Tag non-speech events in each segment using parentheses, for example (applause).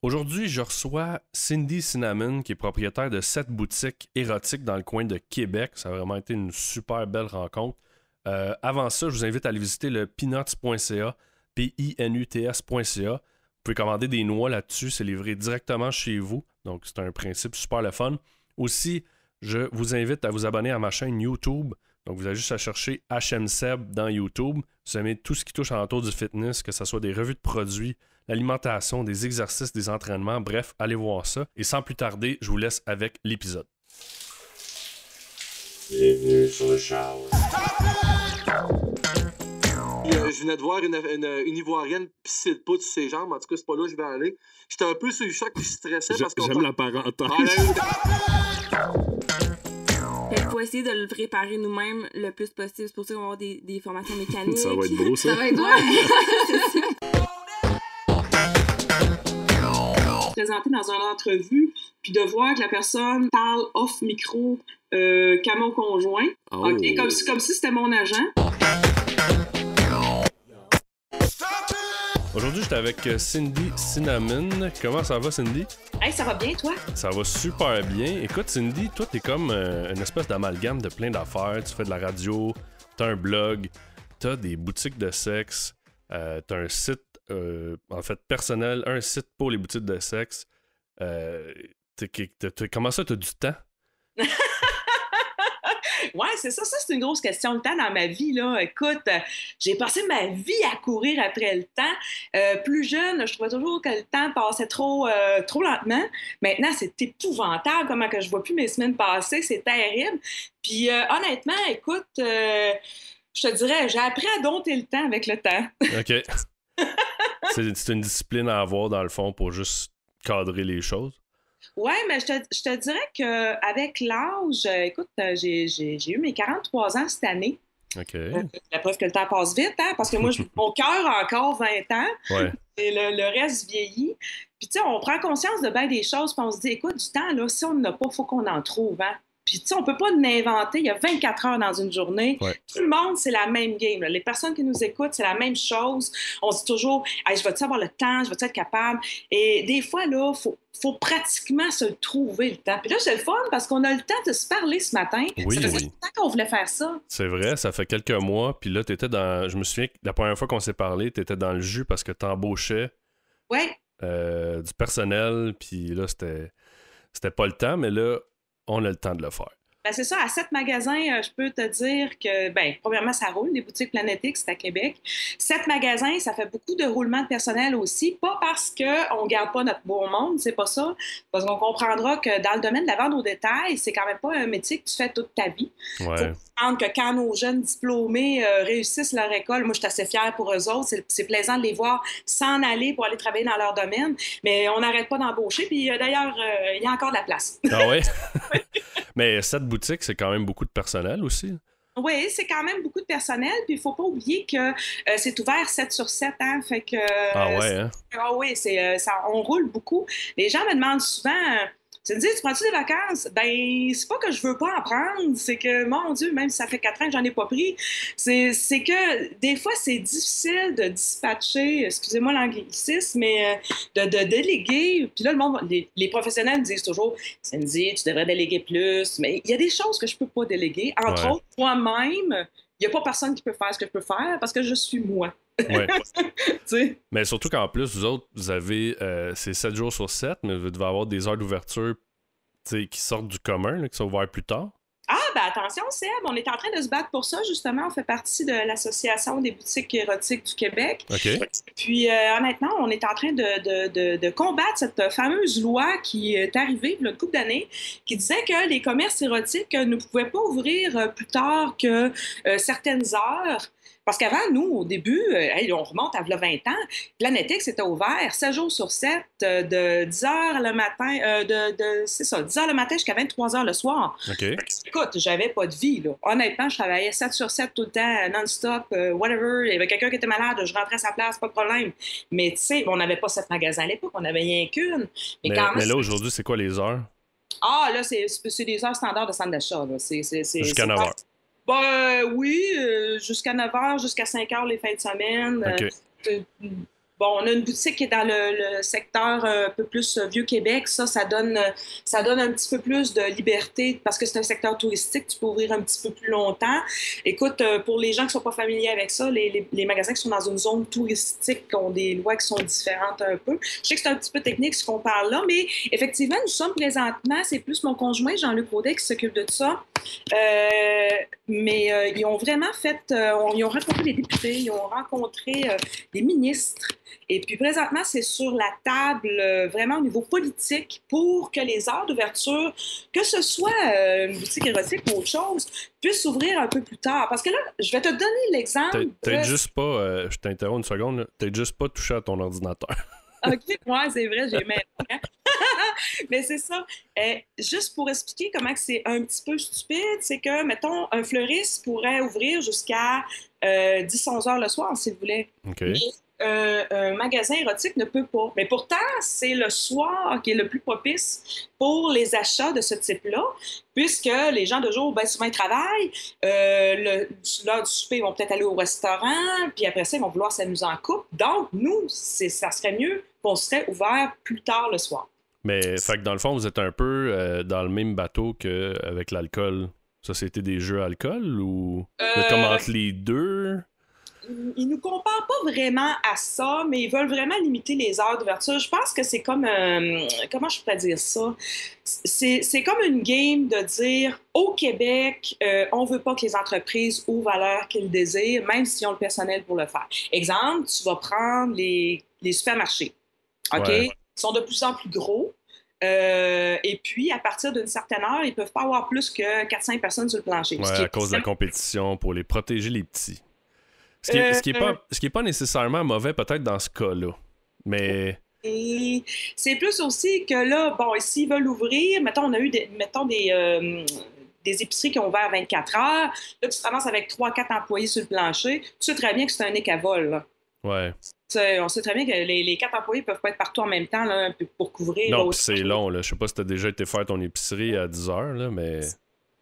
Aujourd'hui, je reçois Cindy Cinnamon, qui est propriétaire de sept boutiques érotiques dans le coin de Québec. Ça a vraiment été une super belle rencontre. Euh, avant ça, je vous invite à aller visiter le peanuts.ca, P-I-N-U-T-S.ca. Vous pouvez commander des noix là-dessus, c'est livré directement chez vous. Donc, c'est un principe super le fun. Aussi, je vous invite à vous abonner à ma chaîne YouTube. Donc, vous avez juste à chercher HMSeb dans YouTube. Vous aimez tout ce qui touche à l'entour du fitness, que ce soit des revues de produits, l'alimentation, des exercices, des entraînements. Bref, allez voir ça. Et sans plus tarder, je vous laisse avec l'épisode. Bienvenue sur le. Euh, je venais de voir une, une, une Ivoirienne pisser le pouce sur ses jambes. En tout cas, c'est pas là que je vais aller. J'étais un peu sur le choc puis je stressais parce qu'on J'aime la parenthèse. Ah, Fait qu'il faut essayer de le préparer nous-mêmes le plus possible. C'est pour ça qu'on va avoir des, des formations (laughs) mécaniques. (laughs) Ça va être beau, (laughs) ça. Ça va être ouais. Présenter dans une entrevue, puis de voir que la personne parle off micro euh, qu'à mon conjoint. Oh. OK? Comme si, comme si c'était mon agent. Aujourd'hui, j'étais avec euh, Cindy Cinnamon. Comment ça va, Cindy? Hey, ça va bien, toi? Ça va super bien. Écoute, Cindy, toi, t'es comme euh, une espèce d'amalgame de plein d'affaires. Tu fais de la radio, t'as un blog, t'as des boutiques de sexe, euh, t'as un site, euh, en fait, personnel, un site pour les boutiques de sexe. Euh, t'es- t'es- t'es- comment ça, t'as du temps? (laughs) Ouais, c'est ça. Ça, c'est une grosse question. Le temps dans ma vie, là. Écoute, euh, j'ai passé ma vie à courir après le temps. Euh, plus jeune, je trouvais toujours que le temps passait trop, euh, trop lentement. Maintenant, c'est épouvantable comment que je vois plus mes semaines passer. C'est terrible. Puis, honnêtement, écoute, je te dirais, j'ai appris à dompter le temps avec le temps. OK. (laughs) (laughs) c'est une discipline à avoir, dans le fond, pour juste cadrer les choses. Ouais, mais je te, je te dirais qu'avec l'âge, euh, écoute, euh, j'ai eu mes 43 ans cette année. OK. La preuve que le temps passe vite, hein, parce que moi, (laughs) mon cœur a encore 20 ans Ouais. (laughs) et le, le reste vieillit. Puis, tu sais, on prend conscience de bien des choses, puis on se dit, écoute, du temps, là, si on n'en a pas, il faut qu'on en trouve. Hein. Puis, tu sais, on peut pas l'inventer. Il y a 24 heures dans une journée. Ouais. Tout le monde, c'est la même game. là. Les personnes qui nous écoutent, c'est la même chose. On se dit toujours, hey, je vais-tu avoir le temps? Je vais-tu être capable? Et des fois, là, il faut, faut pratiquement se trouver, le temps. Puis là, c'est le fun parce qu'on a le temps de se parler ce matin. Oui, ça faisait oui. longtemps qu'on voulait faire ça. C'est vrai, ça fait quelques mois. Puis là, t'étais dans. Je me souviens que la première fois qu'on s'est parlé, t'étais dans le jus parce que t'embauchais Ouais. euh, du personnel. Puis là, c'était. C'était pas le temps, mais là, on a le temps de le faire. Ben, c'est ça, à sept magasins, euh, je peux te dire que, ben, premièrement, ça roule, les boutiques Planétique, c'est à Québec. Sept magasins, ça fait beaucoup de roulement de personnel aussi, pas parce qu'on ne garde pas notre beau monde, c'est pas ça, parce qu'on comprendra que dans le domaine de la vente au détail, c'est quand même pas un métier que tu fais toute ta vie. Ouais. que quand nos jeunes diplômés euh, réussissent leur école, moi, je suis assez fière pour eux autres. C'est, plaisant de les voir s'en aller pour aller travailler dans leur domaine. Mais on n'arrête pas d'embaucher. Puis euh, d'ailleurs, euh, il y a encore de la place. Ah ouais? (laughs) mais cette boutique, c'est quand même beaucoup de personnel aussi. Oui, c'est quand même beaucoup de personnel. Puis il faut pas oublier que euh, c'est ouvert 7 sur 7. Hein, fait que, Ah ouais, hein? Ah oui, c'est, euh, ça, on roule beaucoup. Les gens me demandent souvent euh, Cindy, tu prends-tu des vacances? Ben, c'est pas que je veux pas en prendre, c'est que, mon Dieu, même si ça fait quatre ans que j'en ai pas pris, c'est, que des fois, c'est difficile de dispatcher, excusez-moi l'anglicisme, mais euh, de, de déléguer. Puis là, le monde, les, les professionnels me disent toujours Cindy, tu devrais déléguer plus. Mais il y a des choses que je peux pas déléguer. Entre Ouais. autres, moi-même, il n'y a pas personne qui peut faire ce que je peux faire parce que je suis moi. Ouais. (laughs) Mais surtout qu'en plus, vous autres, vous avez. euh, c'est 7 jours sur 7, mais vous devez avoir des heures d'ouverture qui sortent du commun, là, qui sont ouvertes plus tard. Ah, ben attention, Seb, on est en train de se battre pour ça, justement. On fait partie de l'Association des boutiques érotiques du Québec. OK? Puis, euh, honnêtement, on est en train de, de- de- de combattre cette fameuse loi qui est arrivée il y a une couple d'années, qui disait que les commerces érotiques ne pouvaient pas ouvrir euh, plus tard que euh, certaines heures. Parce qu'avant, nous, au début, euh, hey, on remonte à v'là 20 ans, Planétique, c'était ouvert 7 jours sur 7, euh, de 10 heures le matin, euh, de, de- c'est ça, 10 heures le matin jusqu'à 23 heures le soir. OK? Écoute, j'avais pas de vie, là. Honnêtement, je travaillais 7 sur 7 tout le temps, non-stop, euh, whatever. Il y avait quelqu'un qui était malade, je rentrais à sa place, pas de problème. Mais tu sais, on n'avait pas sept magasins à l'époque, on avait rien qu'une. Mais, Mais, quand mais même. là, aujourd'hui, c'est quoi les heures? Ah, là, c'est des heures standards de centre d'achat, Jusqu'à c'est 9 pas- heures. Ben oui, euh, jusqu'à 9 h, jusqu'à 5 h les fins de semaine. OK. Bon, on a une boutique qui est dans le, secteur euh, un peu plus euh, Vieux-Québec. Ça, ça donne, euh, ça donne un petit peu plus de liberté parce que c'est un secteur touristique. Tu peux ouvrir un petit peu plus longtemps. Écoute, pour les gens qui ne sont pas familiers avec ça, les, magasins qui sont dans une zone touristique ont des lois qui sont différentes un peu. Je sais que c'est un petit peu technique ce qu'on parle là, mais effectivement, nous sommes présentement, c'est plus mon conjoint Jean-Luc Audet qui s'occupe de ça. Mais ils ont vraiment fait, ils ont rencontré des députés, ils ont rencontré des ministres. Et puis présentement, c'est sur la table euh, vraiment au niveau politique pour que les heures d'ouverture, que ce soit euh, une boutique érotique ou autre chose, puissent s'ouvrir un peu plus tard. Parce que là, je vais te donner l'exemple. T'as- de- juste pas, euh, je t'interromps une seconde, t'as juste pas touché à ton ordinateur. (laughs) OK, ouais, c'est vrai, j'ai même. hein. (laughs) Mais c'est ça. Juste pour expliquer comment c'est un petit peu stupide, c'est que, mettons, un fleuriste pourrait ouvrir jusqu'à 10-11 heures le soir, s'il voulait. OK. Mais euh, un magasin érotique ne peut pas. Mais pourtant, c'est le soir qui est le plus propice pour les achats de ce type-là, puisque les gens de jour, ben, souvent, ils travaillent. Euh, l'heure du souper, ils vont peut-être aller au restaurant, puis après ça, ils vont vouloir s'amuser en couple. Donc, nous, ça serait mieux qu'on serait ouvert plus tard le soir. Mais fait que dans le fond, vous êtes un peu euh, dans le même bateau qu'avec l'alcool. Société des jeux alcool ou Euh, comme entre les deux? Ils nous comparent pas vraiment à ça, mais ils veulent vraiment limiter les heures d'ouverture. Je pense que c'est comme, euh, comment je pourrais dire ça? C'est comme une game de dire, au Québec, euh, on veut pas que les entreprises ouvrent à l'heure qu'ils désirent, même s'ils ont le personnel pour le faire. Exemple, tu vas prendre les, les supermarchés, OK? Ouais. Ils sont de plus en plus gros. Euh, et puis, à partir d'une certaine heure, ils peuvent pas avoir plus que 4-5 personnes sur le plancher. Ouais, à cause de la compétition pour les protéger les petits. Ce qui, est, Euh, ce qui est pas, ce qui est pas nécessairement mauvais peut-être dans ce cas-là. Mais Et c'est plus aussi que là, bon, s'ils veulent ouvrir, mettons, on a eu des, mettons des, euh, des épiceries qui ont ouvert 24 heures. Là, tu te ramasses avec 3-4 employés sur le plancher. Tu sais très bien que c'est un nez à vol. là. ouais. Tu on sait très bien que les, les quatre employés peuvent pas être partout en même temps là, pour couvrir. Non, c'est long, là. Je sais pas si t'as déjà été faire ton épicerie à 10 heures, là, mais.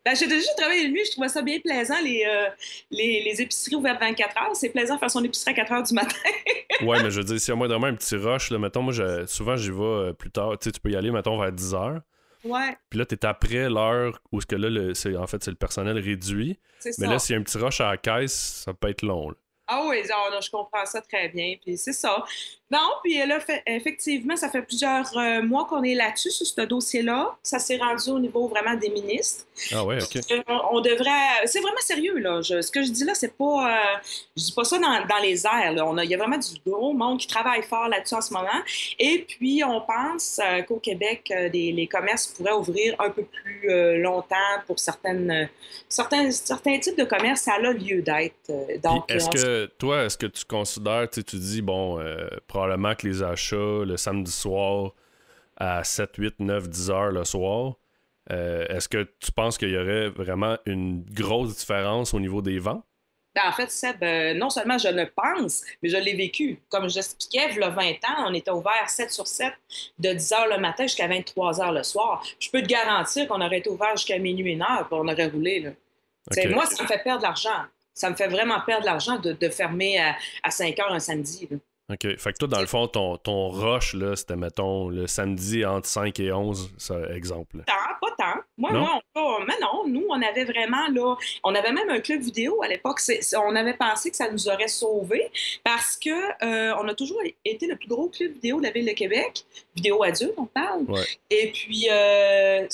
Ben, j'ai déjà travaillé de nuit, je trouvais ça bien plaisant, les, euh, les, les épiceries ouvertes 24 heures. C'est plaisant de faire son épicerie à 4 heures du matin. (laughs) Ouais, mais je veux dire, s'il y a moi vraiment un petit rush, là, mettons, moi, je- souvent, j'y vais euh, plus tard. Tu sais, tu peux y aller, mettons, vers 10 heures. Ouais, Puis là, t'es après l'heure où ce que là, le- c'est, en fait, c'est le personnel réduit. c'est ça. Mais là, s'il y a un petit rush à la caisse, ça peut être long. là. Ah oui, non, je comprends ça très bien. Puis c'est ça. Non, puis là, fait- effectivement, ça fait plusieurs euh, mois qu'on est là-dessus, sur ce dossier-là. Ça s'est rendu au niveau vraiment des ministres. Ah ouais, ok. Euh, on, devrait. C'est vraiment sérieux, là. Je- ce que je dis là, c'est pas. euh, je dis pas ça dans, dans les airs, là. On a- Il y a vraiment du gros monde qui travaille fort là-dessus en ce moment. Et puis, on pense qu'au Québec, les commerces pourraient ouvrir un peu plus longtemps pour certaines, certains, certains types de commerces. Ça a lieu d'être. Donc, est-ce on- que, toi, est-ce que tu considères, tu dis, bon, euh, probablement que les achats le samedi soir à 7, 8, 9, 10 heures le soir, euh, est-ce que tu penses qu'il y aurait vraiment une grosse différence au niveau des ventes? Ben, en fait, Seb, euh, non seulement je le pense, mais je l'ai vécu. Comme j'expliquais, il y a 20 ans, on était ouvert 7 sur 7 de 10 h le matin jusqu'à 23 h le soir. Je peux te garantir qu'on aurait été ouvert jusqu'à minuit, une heure, puis on aurait roulé. Là. Moi, ça me fait perdre de l'argent. Ça me fait vraiment perdre de l'argent de, de fermer à, à 5 heures un samedi. là. OK. Fait que toi, dans le fond, ton, ton rush, là, c'était, mettons, le samedi entre 5 et 11, ça, exemple. Tant, pas tant. Moi, Non? moi, on, mais non, nous, on avait vraiment, là, on avait même un club vidéo à l'époque. On avait pensé que ça nous aurait sauvés parce que euh, on a toujours été le plus gros club vidéo de la Ville de Québec. Vidéo adulte, on parle. Ouais. Et puis, euh,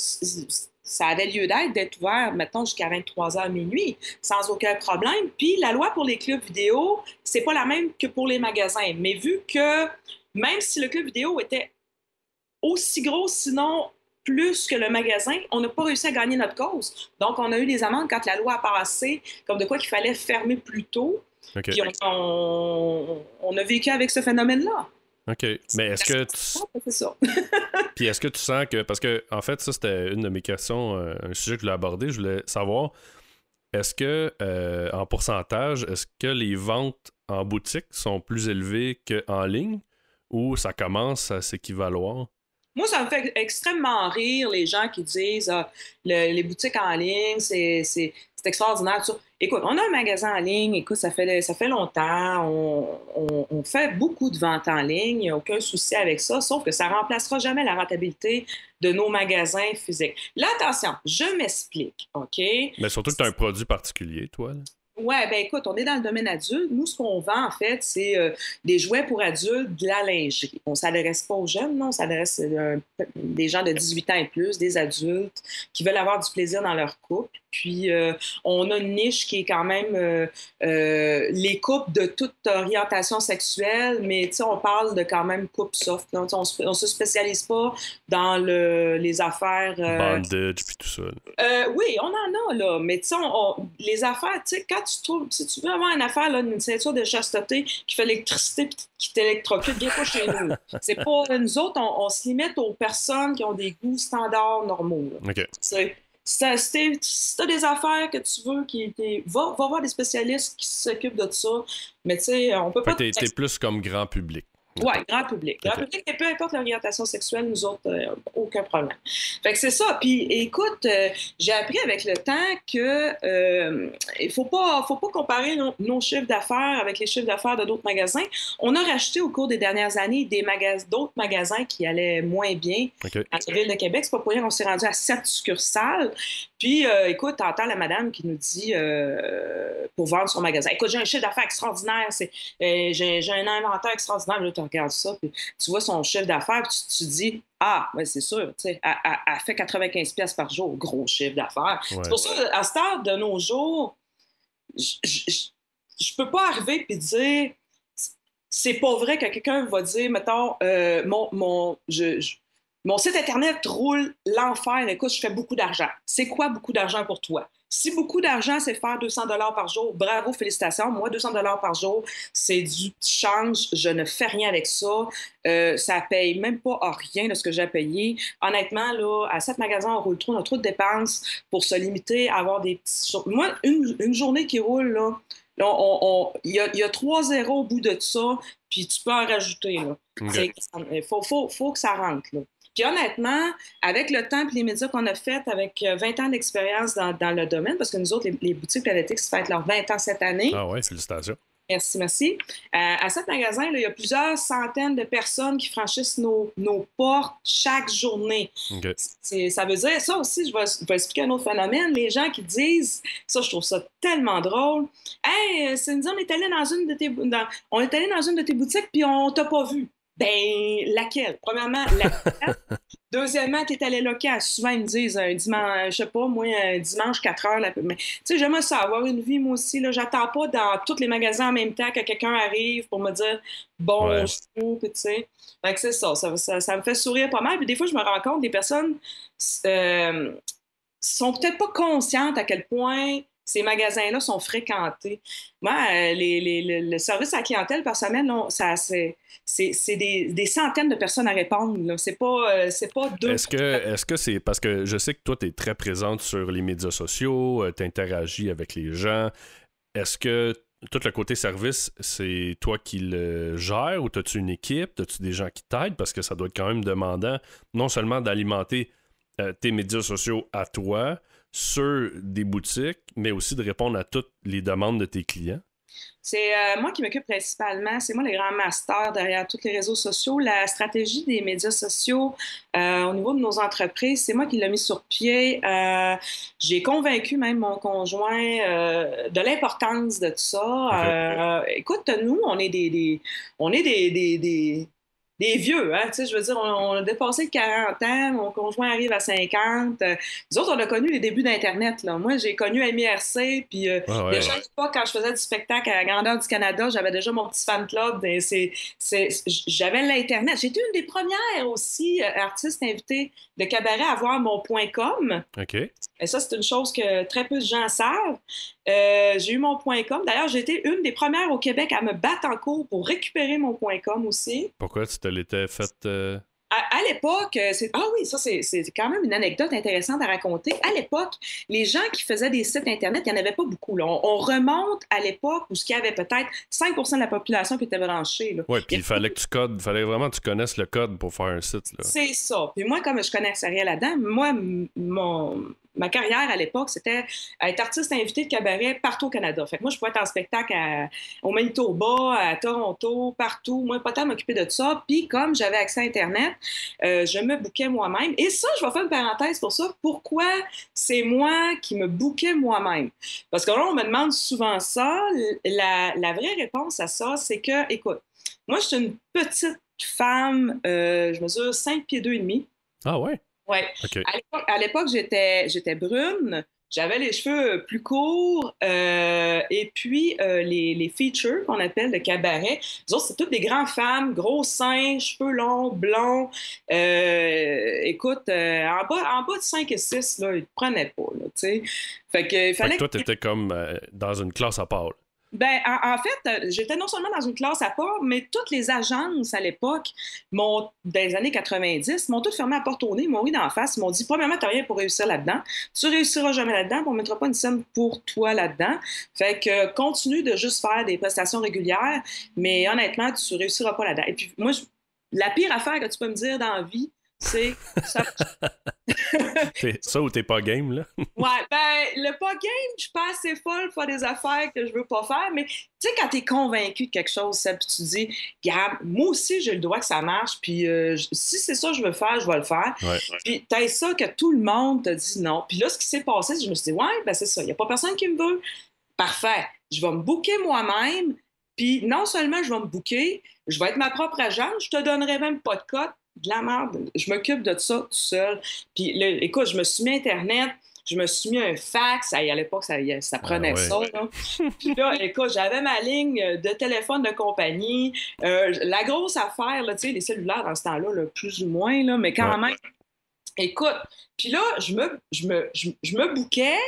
ça avait lieu d'être, d'être ouvert, mettons, jusqu'à 23h minuit, sans aucun problème. Puis, la loi pour les clubs vidéo, c'est pas la même que pour les magasins. Mais vu que, même si le club vidéo était aussi gros, sinon plus que le magasin, on n'a pas réussi à gagner notre cause. Donc, on a eu des amendes quand la loi a passé, comme de quoi qu'il fallait fermer plus tôt. Puis, on, on- on a vécu avec ce phénomène-là. OK. Mais est-ce que tu, C'est ça. (laughs) Puis est-ce que tu sens que. Parce que, en fait, ça, c'était une de mes questions, euh, un sujet que je voulais aborder. Je voulais savoir, est-ce que, euh, en pourcentage, est-ce que les ventes en boutique sont plus élevées qu'en ligne ou ça commence à s'équivaloir? Moi, ça me fait extrêmement rire les gens qui disent ah, le- les boutiques en ligne, c'est c'est- extraordinaire. Écoute, on a un magasin en ligne, écoute, ça fait, ça fait longtemps, on, on- on fait beaucoup de ventes en ligne, il n'y a aucun souci avec ça, sauf que ça ne remplacera jamais la rentabilité de nos magasins physiques. Là, attention, je m'explique, OK? Mais surtout que tu as un produit particulier, toi. là. Ouais, ben écoute, on est dans le domaine adulte. Nous, ce qu'on vend, en fait, c'est euh, des jouets pour adultes, de la lingerie. On ne s'adresse pas aux jeunes, non, on s'adresse à des gens de 18 ans et plus, des adultes qui veulent avoir du plaisir dans leur couple. Puis, euh, on a une niche qui est quand même euh, euh, les couples de toute orientation sexuelle, mais tu sais, on parle de quand même couples soft. là. On on se spécialise pas dans le, les affaires. euh, Bandage, puis tout ça. euh, oui, on en a, là. Mais tu sais, les affaires, tu sais, quand tu trouves, si tu veux avoir une affaire, là, une ceinture de chasteté qui fait l'électricité puis qui t'électrocute, viens pas chez nous. (laughs) C'est pas, nous autres, on, on se limite aux personnes qui ont des goûts standards normaux. là. OK. C'est- Si t'as si t'as des affaires que tu veux, qui, va, va voir des spécialistes qui s'occupent de ça. Mais tu sais, on peut pas. t'es plus comme grand public. Oui, grand public. Grand Ok. public, et peu importe l'orientation sexuelle, nous autres, euh, aucun problème. Fait que c'est ça. Puis écoute, euh, j'ai appris avec le temps que euh, il faut pas, faut pas comparer nos, nos chiffres d'affaires avec les chiffres d'affaires de d'autres magasins. On a racheté au cours des dernières années des magas d'autres magasins qui allaient moins bien OK. à la ville de Québec. C'est pas pour rien qu'on s'est rendu à sept succursales. Puis, euh, écoute, t'entends la madame qui nous dit pour vendre son magasin. Écoute, j'ai un chiffre d'affaires extraordinaire, c'est, j'ai, j'ai un inventaire extraordinaire. Là, regardes ça, puis tu vois son chiffre d'affaires, puis tu, tu dis, ah, ben c'est sûr, tu sais, elle, elle- elle fait 95 pièces par jour, gros chiffre d'affaires. Ouais. C'est pour ça, à ce stade de nos jours, je- peux pas arriver et dire c'est pas vrai que quelqu'un va dire, mettons, euh, mon, mon, je- je- mon site Internet roule l'enfer. Écoute, je fais beaucoup d'argent. C'est quoi beaucoup d'argent pour toi? Si beaucoup d'argent, c'est faire 200 dollars par jour, bravo, félicitations. Moi, 200 dollars par jour, c'est du change. Je ne fais rien avec ça. Euh, ça paye même pas à rien de ce que j'ai à payer. Honnêtement, là, à cette magasin, on roule trop, on a trop de dépenses pour se limiter à avoir des petits... Moi, une, une journée qui roule, là, là, on- on- il y, a, il y a trois zéros au bout de ça, puis tu peux en rajouter. Là. Il faut, faut, faut que ça rentre. Là. Puis honnêtement, avec le temps et les médias qu'on a fait, avec euh, 20 ans d'expérience dans, dans le domaine, parce que nous autres, les, les boutiques Planetix fêtent leurs 20 ans cette année. Ah ouais, félicitations. Merci, merci. Euh, à cet magasin, là, il y a plusieurs centaines de personnes qui franchissent nos, nos portes chaque journée. Ça veut dire, ça aussi, je vais, je vais expliquer un autre phénomène. Les gens qui disent, ça, je trouve ça tellement drôle. Hey, euh, Cindy, on est allé dans une de tes, dans- on est allé dans une de tes boutiques puis on t'a pas vu. Ben, laquelle? Premièrement, laquelle? (laughs) Deuxièmement, t'es allé local. Souvent, ils me disent un dimanche, je sais pas, moi, un dimanche 4 heures. là, mais, tu sais, j'aime ça, avoir une vie, moi aussi. Là, j'attends pas dans tous les magasins en même temps que quelqu'un arrive pour me dire bonjour, tu sais. Fait que c'est ça ça, ça. ça me fait sourire pas mal. Puis des fois, je me rends compte des personnes euh, sont peut-être pas conscientes à quel point ces magasins-là sont fréquentés. Moi, euh, le, service à la clientèle par semaine, ça, c'est, des, centaines de personnes à répondre. Là. C'est pas, euh, c'est pas deux. Est-ce que est-ce que c'est parce que je sais que toi tu es très présente sur les médias sociaux, tu interagis avec les gens. Est-ce que tout le côté service, c'est toi qui le gères ou as-tu une équipe, as-tu des gens qui t'aident? Parce que ça doit être quand même demandant non seulement d'alimenter euh, tes médias sociaux à toi sur des boutiques, mais aussi de répondre à toutes les demandes de tes clients? C'est euh, moi qui m'occupe principalement, c'est moi le grand master derrière tous les réseaux sociaux. La stratégie des médias sociaux euh, au niveau de nos entreprises, c'est moi qui l'ai mis sur pied. Euh, J'ai convaincu même mon conjoint de l'importance de tout ça. Écoute, nous, on est des, des- on est des, des, des- des vieux, hein, tu sais, je veux dire, on, on a dépassé le 40 ans, mon conjoint arrive à 50. Euh, nous autres, on a connu les débuts d'Internet, là. Moi, j'ai connu MIRC, puis euh, Ah ouais. Déjà, l'époque, quand je faisais du spectacle à la grandeur du Canada, j'avais déjà mon petit fan club. J'avais l'Internet. J'étais une des premières aussi euh, artistes invitées de cabaret à avoir mon point .com. OK. Et ça, c'est une chose que très peu de gens savent. Euh, j'ai eu mon point .com. D'ailleurs, été une des premières au Québec à me battre en cours pour récupérer mon point .com aussi. Pourquoi tu te l'étais fait euh, À, à l'époque, euh, c'est ah oui, ça c'est c'est quand même une anecdote intéressante à raconter. À l'époque, les gens qui faisaient des sites internet, il n'y en avait pas beaucoup. là. On, on remonte à l'époque où il y avait peut-être 5% de la population qui était branchée. Ouais, puis Il fallait que tu codes, il fallait vraiment que tu connaisses le code pour faire un site là. C'est ça. Puis moi, comme je connaissais rien là-dedans, moi, mon, ma carrière à l'époque, c'était être artiste invité de cabaret partout au Canada. Fait que moi, je pouvais être en spectacle à- au Manitoba, à Toronto, partout. Moi, pas tant m'occuper de ça. Puis, comme j'avais accès à Internet, euh, je me bouquais moi-même. Et ça, je vais faire une parenthèse pour ça. Pourquoi c'est moi qui me bouquais moi-même? Parce que là, on me demande souvent ça. La, vraie réponse à ça, c'est que, écoute, moi, je suis une petite femme, euh, je mesure 5 pieds 2 et demi. Ah ouais? À l'époque- j'étais, j'étais brune, j'avais les cheveux plus courts, euh, et puis euh, les, les features qu'on appelle le cabaret, les autres, c'est toutes des grandes femmes, gros seins, cheveux longs, blonds. Euh, écoute, en, bas, en bas de 5 et 6, là, ils te prenaient pas, là, tu. Fait que, il Fait fallait que toi, que- t'étais comme dans une classe à part. là. Ben, en, fait, euh, j'étais non seulement dans une classe à part, mais toutes les agences à l'époque, dans les années 90, m'ont toutes fermé à porte au nez, m'ont ri d'en face, m'ont dit Premièrement, t'as rien pour réussir là-dedans. Tu réussiras jamais là-dedans, on mettra pas une scène pour toi là-dedans. Fait que continue de juste faire des prestations régulières, mais honnêtement, tu réussiras pas là-dedans. Et puis, moi, la pire affaire que tu peux me dire dans la vie, c'est ça, (laughs) T'es- Ça ou t'es pas game, là? (laughs) Ouais, ben, le pas game, je suis pas assez folle pour faire des affaires que je veux pas faire, mais tu sais, quand t'es convaincu de quelque chose, ça, puis tu dis, Gab, moi aussi, j'ai le droit que ça marche, puis euh, si c'est ça que je veux faire, je vais le faire. Ouais. Puis t'as ça que tout le monde te dit non. Puis là, ce qui s'est passé, c'est que je me suis dit, ouais, ben c'est ça, il a pas personne qui me veut. Parfait, je vais me booker moi-même, puis non seulement je vais me booker, je vais être ma propre agent, je te donnerai même pas de cote, de la merde, je m'occupe de ça tout seul. Puis là, écoute, je me suis mis Internet, je me suis mis un fax. À l'époque, ça, ça prenait Ah ouais. ça. Là. Puis là, écoute, j'avais ma ligne de téléphone de compagnie. Euh, la grosse affaire, là, tu sais, les cellulaires dans ce temps-là, là, plus ou moins, là, mais quand Ouais. même. Écoute, puis là, je me, je me, je, je me bouquais.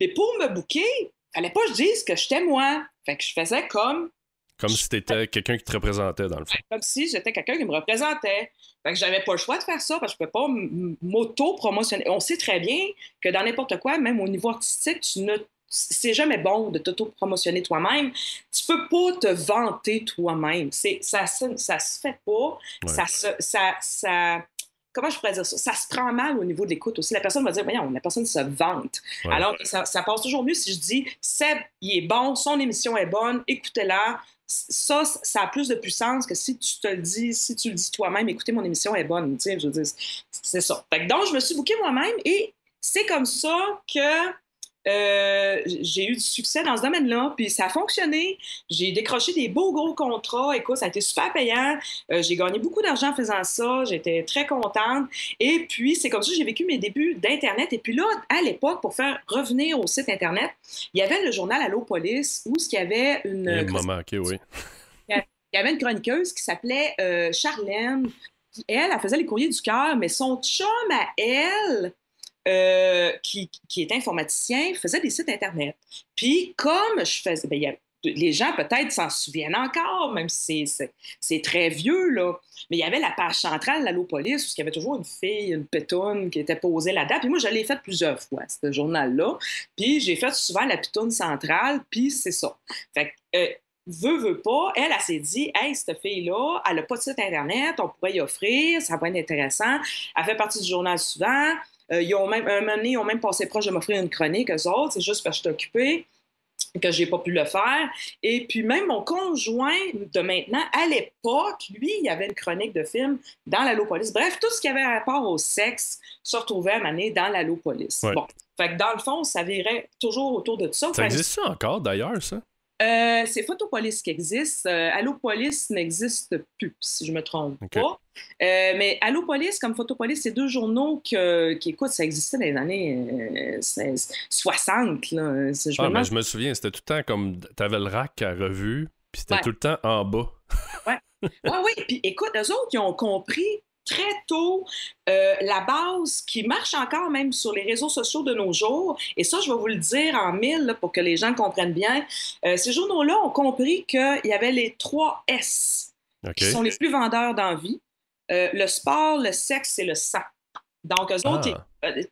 Et pour me bouquer, fallait pas que je dise que j'étais moi. Fait que je faisais comme Comme si t'étais quelqu'un qui te représentait, dans le fond. comme si j'étais quelqu'un qui me représentait. Fait que j'avais pas le choix de faire ça parce que je peux pas m'auto-promotionner. On sait très bien que dans n'importe quoi, même au niveau artistique, tu ne c'est jamais bon de t'auto-promotionner toi-même. Tu peux pas te vanter toi-même. C'est, ça, se- ça se fait pas. Ça, se, ça, ça, comment je pourrais dire ça? Ça se prend mal au niveau de l'écoute aussi. La personne va dire, voyons, la personne se vante. Ouais. Alors, ça, ça passe toujours mieux si je dis, Seb, il est bon, son émission est bonne, écoutez-la. Ça, ça a plus de puissance que si tu te le dis, si tu le dis toi-même, écoutez, mon émission est bonne. Tu sais, je veux dire, c'est ça. Fait que donc, je me suis bouquée moi-même et c'est comme ça que euh, j'ai eu du succès dans ce domaine-là, puis ça a fonctionné. J'ai décroché des beaux gros contrats. Écoute, ça a été super payant. Euh, j'ai gagné beaucoup d'argent en faisant ça. J'étais très contente. Et puis, c'est comme ça que j'ai vécu mes débuts d'Internet. Et puis là, à l'époque, pour faire revenir au site Internet, il y avait le journal Allo Police où il y avait une, Il y a un moment, ok, oui. (laughs) il y avait une chroniqueuse qui s'appelait euh, Charlène. Elle, elle faisait les courriers du cœur, mais son chum à elle, euh, qui, qui est informaticien, faisait des sites Internet. Puis comme je faisais, ben, les gens peut-être s'en souviennent encore, même si c'est- très vieux, là. Mais il y avait la page centrale de l'Allo Police, où il y avait toujours une fille, une pétoune qui était posée là-dedans. Puis moi, je l'ai fait plusieurs fois, ce journal-là. Puis j'ai fait souvent la pitoune centrale, puis c'est ça. Fait que, euh, veut, veut pas, elle, elle, s'est dit, hey, cette fille-là, elle n'a pas de site Internet, on pourrait y offrir, ça va être intéressant. Elle fait partie du journal souvent. Euh, ils ont même, un moment donné, ils ont même passé proche de m'offrir une chronique, eux autres, c'est juste parce que je suis occupée que j'ai pas pu le faire. Et puis même mon conjoint de maintenant, à l'époque, lui, il y avait une chronique de film dans l'Allopolis. Bref, tout ce qui avait rapport au sexe se retrouvait à m'amener dans l'Allopolis. Ouais. Bon. Fait que dans le fond, ça virait toujours autour de ça. Ça existe ça encore, d'ailleurs, ça? Euh, c'est Photopolis qui existe. Euh, Allopolis n'existe plus, si je me trompe pas. Euh, mais Allopolis, comme Photopolis, c'est deux journaux que- qui, écoute, ça existait dans les années euh, 16 60. Là. C'est- Je me Ah, mais je me souviens, c'était tout le temps comme. T'avais le rack à revue, puis c'était Ouais. tout le temps en bas. Ah oui, puis écoute, eux autres, ils ont compris très tôt euh, la base qui marche encore même sur les réseaux sociaux de nos jours. Et ça, je vais vous le dire en mille là, pour que les gens comprennent bien. Euh, ces journaux-là ont compris qu'il y avait les trois S qui sont les plus vendeurs dans la vie. Euh, le sport, le sexe et le sang. Donc, eux Ah.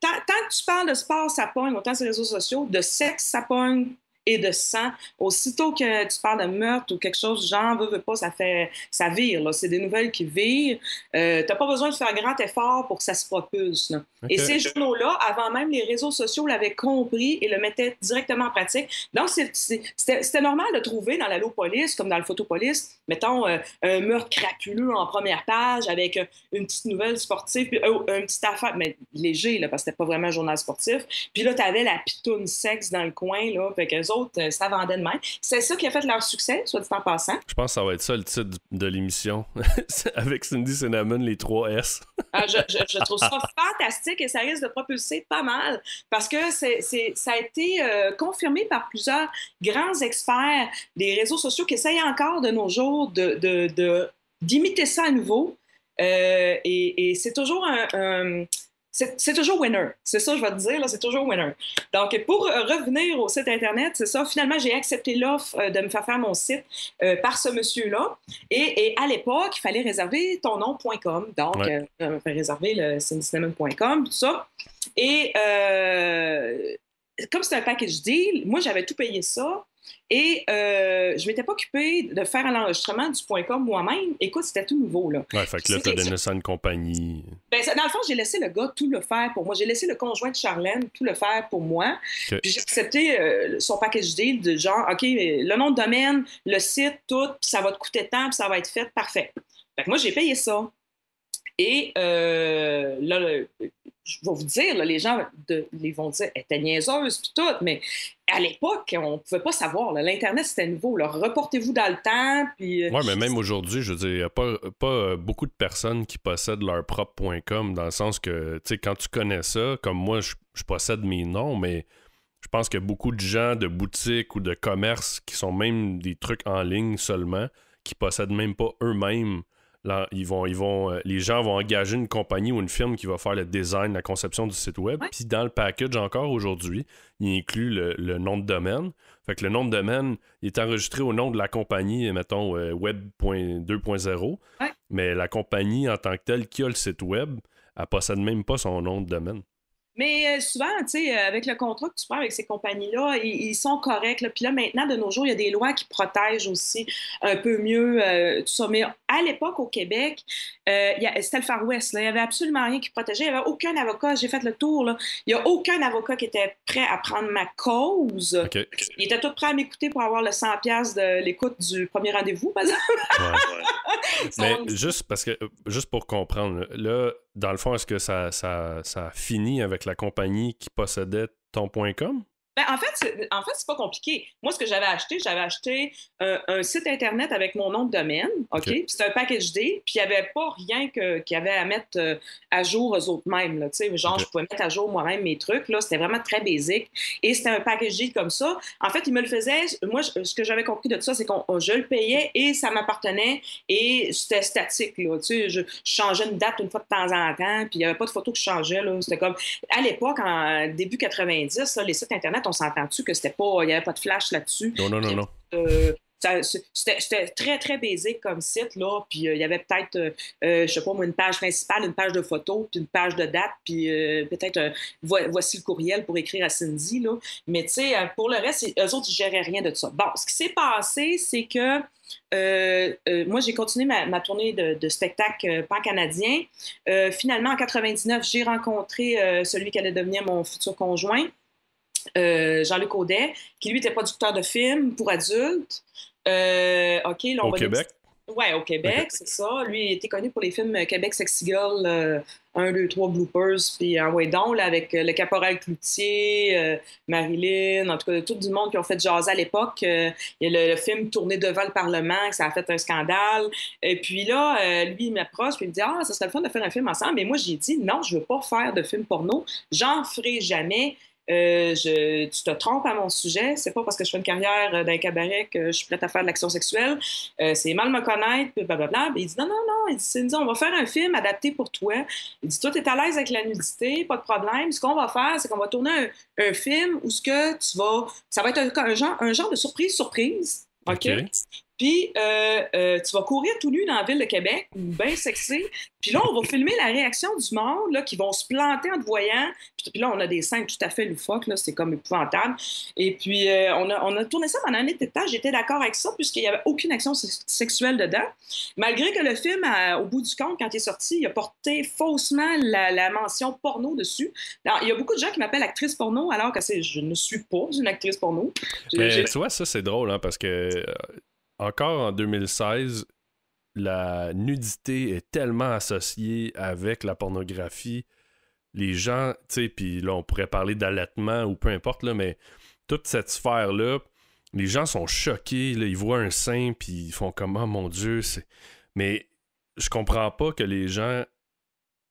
tant, tant que tu parles de sport, ça pogne, autant sur les réseaux sociaux, de sexe, ça pogne, et de sang. Aussitôt que tu parles de meurtre ou quelque chose du genre, veut, veut pas, ça fait, ça vire. là. C'est des nouvelles qui virent. Euh, T'as pas besoin de faire un grand effort pour que ça se propulse. là. Et ces journaux-là, avant même les réseaux sociaux, l'avaient compris et le mettaient directement en pratique. Donc, c'est- c'est- c'était c'était normal de trouver dans la police, comme dans le photopolice, mettons, euh, un meurtre crapuleux en première page avec euh, une petite nouvelle sportive, puis euh, une petite affaire, mais léger, là, parce que c'était pas vraiment un journal sportif. Puis là, t'avais la pitoune sexe dans le coin, là, fait qu'eux autres, euh, ça vendait de même. C'est ça qui a fait leur succès, soit dit en passant. Je pense que ça va être ça le titre de l'émission. (laughs) Avec Cindy Cinnamon, les 3 S. Ah, je, je- je trouve ça (laughs) fantastique et ça risque de propulser pas mal parce que c'est, c'est- ça a été euh, confirmé par plusieurs grands experts des réseaux sociaux qui essayent encore de nos jours de, de- de- d'imiter ça à nouveau. Euh, et, et c'est toujours un. un- c'est, toujours winner. C'est ça, je vais te dire, c'est toujours winner. Donc, pour euh, revenir au site Internet, c'est ça. Finalement, j'ai accepté l'offre euh, de me faire faire mon site euh, par ce monsieur-là. Et, et à l'époque, il fallait réserver ton nom.com. Donc, Ouais. euh, réserver le cindycinnamon.com, tout ça. Et euh, comme c'est un package deal, moi, j'avais tout payé ça. Et euh, je m'étais pas occupée de faire l'enregistrement du .com moi-même. Écoute, c'était tout nouveau, là. Ouais, fait que là, t'as donné ça à une compagnie. Ben, ça- dans le fond, j'ai laissé le gars tout le faire pour moi. J'ai laissé le conjoint de Charlène tout le faire pour moi. Puis j'ai accepté euh, son package deal de genre, OK, le nom de domaine, le site, tout, puis ça va te coûter tant, puis ça va être fait, parfait. Fait que moi, j'ai payé ça. Et euh, là, le- je vais vous dire, les gens ils vont dire, elle était niaiseuse, puis tout, mais à l'époque, on ne pouvait pas savoir. L'Internet, c'était nouveau. Reportez-vous dans le temps, puis... euh, Ouais, mais même aujourd'hui, je veux dire, il n'y a pas, pas euh, beaucoup de personnes qui possèdent leur propre .com, dans le sens que, tu sais, quand tu connais ça, comme moi, je, je possède mes noms, mais je pense que beaucoup de gens de boutiques ou de commerces qui sont même des trucs en ligne seulement, qui possèdent même pas eux-mêmes. Là, ils vont, ils vont, euh, les gens vont engager une compagnie ou une firme qui va faire le design, la conception du site web. Puis dans le package encore aujourd'hui, il inclut le, le nom de domaine. Fait que le nom de domaine, il est enregistré au nom de la compagnie, mettons, euh, web.2.0. Ouais. Mais la compagnie en tant que telle qui a le site web, elle possède même pas son nom de domaine. Mais euh, souvent, tu sais, euh, avec le contrat que tu prends avec ces compagnies-là, ils, ils sont corrects. là. Puis là, maintenant, de nos jours, il y a des lois qui protègent aussi un peu mieux euh, tout ça. Mais à l'époque, au Québec, euh, il y a- c'était le Far West. là. Il n'y avait absolument rien qui protégeait. Il n'y avait aucun avocat. J'ai fait le tour. Là. Il n'y a aucun avocat qui était prêt à prendre ma cause. Il était tout prêt à m'écouter pour avoir le 100$ piastres de l'écoute du premier rendez-vous, par exemple. (laughs) Mais juste parce que, juste pour comprendre, là, dans le fond, est-ce que ça, ça, ça finit avec la compagnie qui possédait ton .com? Ben, en fait, c'est, en fait, c'est pas compliqué. Moi, ce que j'avais acheté, j'avais acheté un, un site Internet avec mon nom de domaine, OK? C'était un package D, puis il n'y avait pas rien que, qu'il y avait à mettre euh, à jour eux autres mêmes, là, tu sais. Genre, je pouvais mettre à jour moi-même mes trucs, là. C'était vraiment très basique. Et c'était un package D comme ça. En fait, il me le faisait. Moi, je- ce que j'avais compris de tout ça, c'est qu'on je le payais et ça m'appartenait et c'était statique, là. Tu sais, je, je changeais une date une fois de temps en temps, puis il n'y avait pas de photos que je changeais, là. C'était comme à l'époque, en début 90, là, les sites Internet, on s'entend-tu que c'était pas, il n'y avait pas de flash là-dessus? Non, non, non, non. Euh, c'était très, très basique comme site, là. Puis euh, il y avait peut-être, euh, euh, je sais pas moi, une page principale, une page de photos, puis une page de date, puis euh, peut-être vo- voici le courriel pour écrire à Cindy, là. Mais tu sais, pour le reste, eux autres, ils géraient rien de ça. Bon, ce qui s'est passé, c'est que euh, euh, moi, j'ai continué ma, ma tournée de, de spectacle euh, pan-canadien. Finalement, en 99, j'ai rencontré celui qui allait devenir mon futur conjoint, euh, Jean-Luc Audet, qui lui était producteur de films pour adultes. Euh, OK, là, on Au va Québec? Ouais, au Québec, c'est ça. Lui, il était connu pour les films Québec Sexy Girl, euh, 1, 2, 3 bloopers, puis un ouais donc, là, avec euh, le caporal Cloutier, Marilyn, en tout cas, tout du monde qui ont fait jaser à l'époque. Il y a le, le film tourné devant le Parlement, que ça a fait un scandale. Et puis là, lui, il m'approche, puis il me dit Ah, ça serait le fun de faire un film ensemble. Mais moi, j'ai dit Non, je veux pas faire de film porno. J'en ferai jamais. Euh, tu te trompes à mon sujet. C'est pas parce que je fais une carrière euh, dans un cabaret que je suis prête à faire de l'action sexuelle. Euh, c'est mal me connaître, puis blablabla. Il dit non, non, non. Il dit, Cindy, on va faire un film adapté pour toi. Il dit, toi, tu es à l'aise avec la nudité, pas de problème. Ce qu'on va faire, c'est qu'on va tourner un, film où ce que tu vas. Ça va être un, genre, de surprise-surprise. OK? OK. Puis euh, euh, tu vas courir tout nu dans la ville de Québec, bien sexy, puis là, on va filmer la réaction du monde, là, qui vont se planter en te voyant, puis, puis là, on a des scènes tout à fait loufoques, là, c'est comme épouvantable, et puis euh, on, a, on a tourné ça pendant un été de temps, j'étais d'accord avec ça, puisqu'il n'y avait aucune action se- sexuelle dedans, malgré que le film, au bout du compte, quand il est sorti, il a porté faussement la, la mention porno dessus. Alors, il y a beaucoup de gens qui m'appellent actrice porno, alors que je ne suis pas une actrice porno. Mais tu vois, ça, c'est drôle, hein, parce que encore en 2016, la nudité est tellement associée avec la pornographie. Les gens, tu sais, puis là, on pourrait parler d'allaitement ou peu importe, là, mais toute cette sphère-là, les gens sont choqués, ils voient un sein, puis ils font comme, oh mon Dieu. Mais je comprends pas que les gens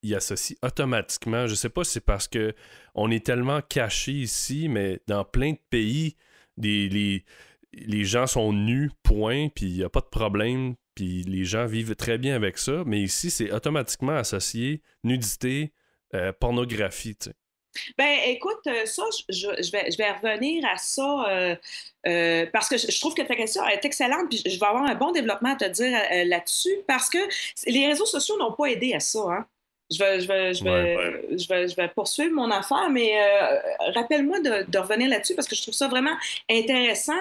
y associent automatiquement. Je sais pas si c'est parce que on est tellement caché ici, mais dans plein de pays, les, les gens sont nus, point, puis il n'y a pas de problème, puis les gens vivent très bien avec ça. Mais ici, c'est automatiquement associé nudité, euh, pornographie, tu sais. Ben, écoute, euh, ça, je, vais, je vais revenir à ça euh, euh, parce que je, je trouve que ta question est excellente, puis je vais avoir un bon développement à te dire là-dessus parce que les réseaux sociaux n'ont pas aidé à ça. Hein. Je vais, je, vais, je, vais, je, vais, je vais poursuivre mon affaire, mais euh, rappelle-moi de, de revenir là-dessus parce que je trouve ça vraiment intéressant.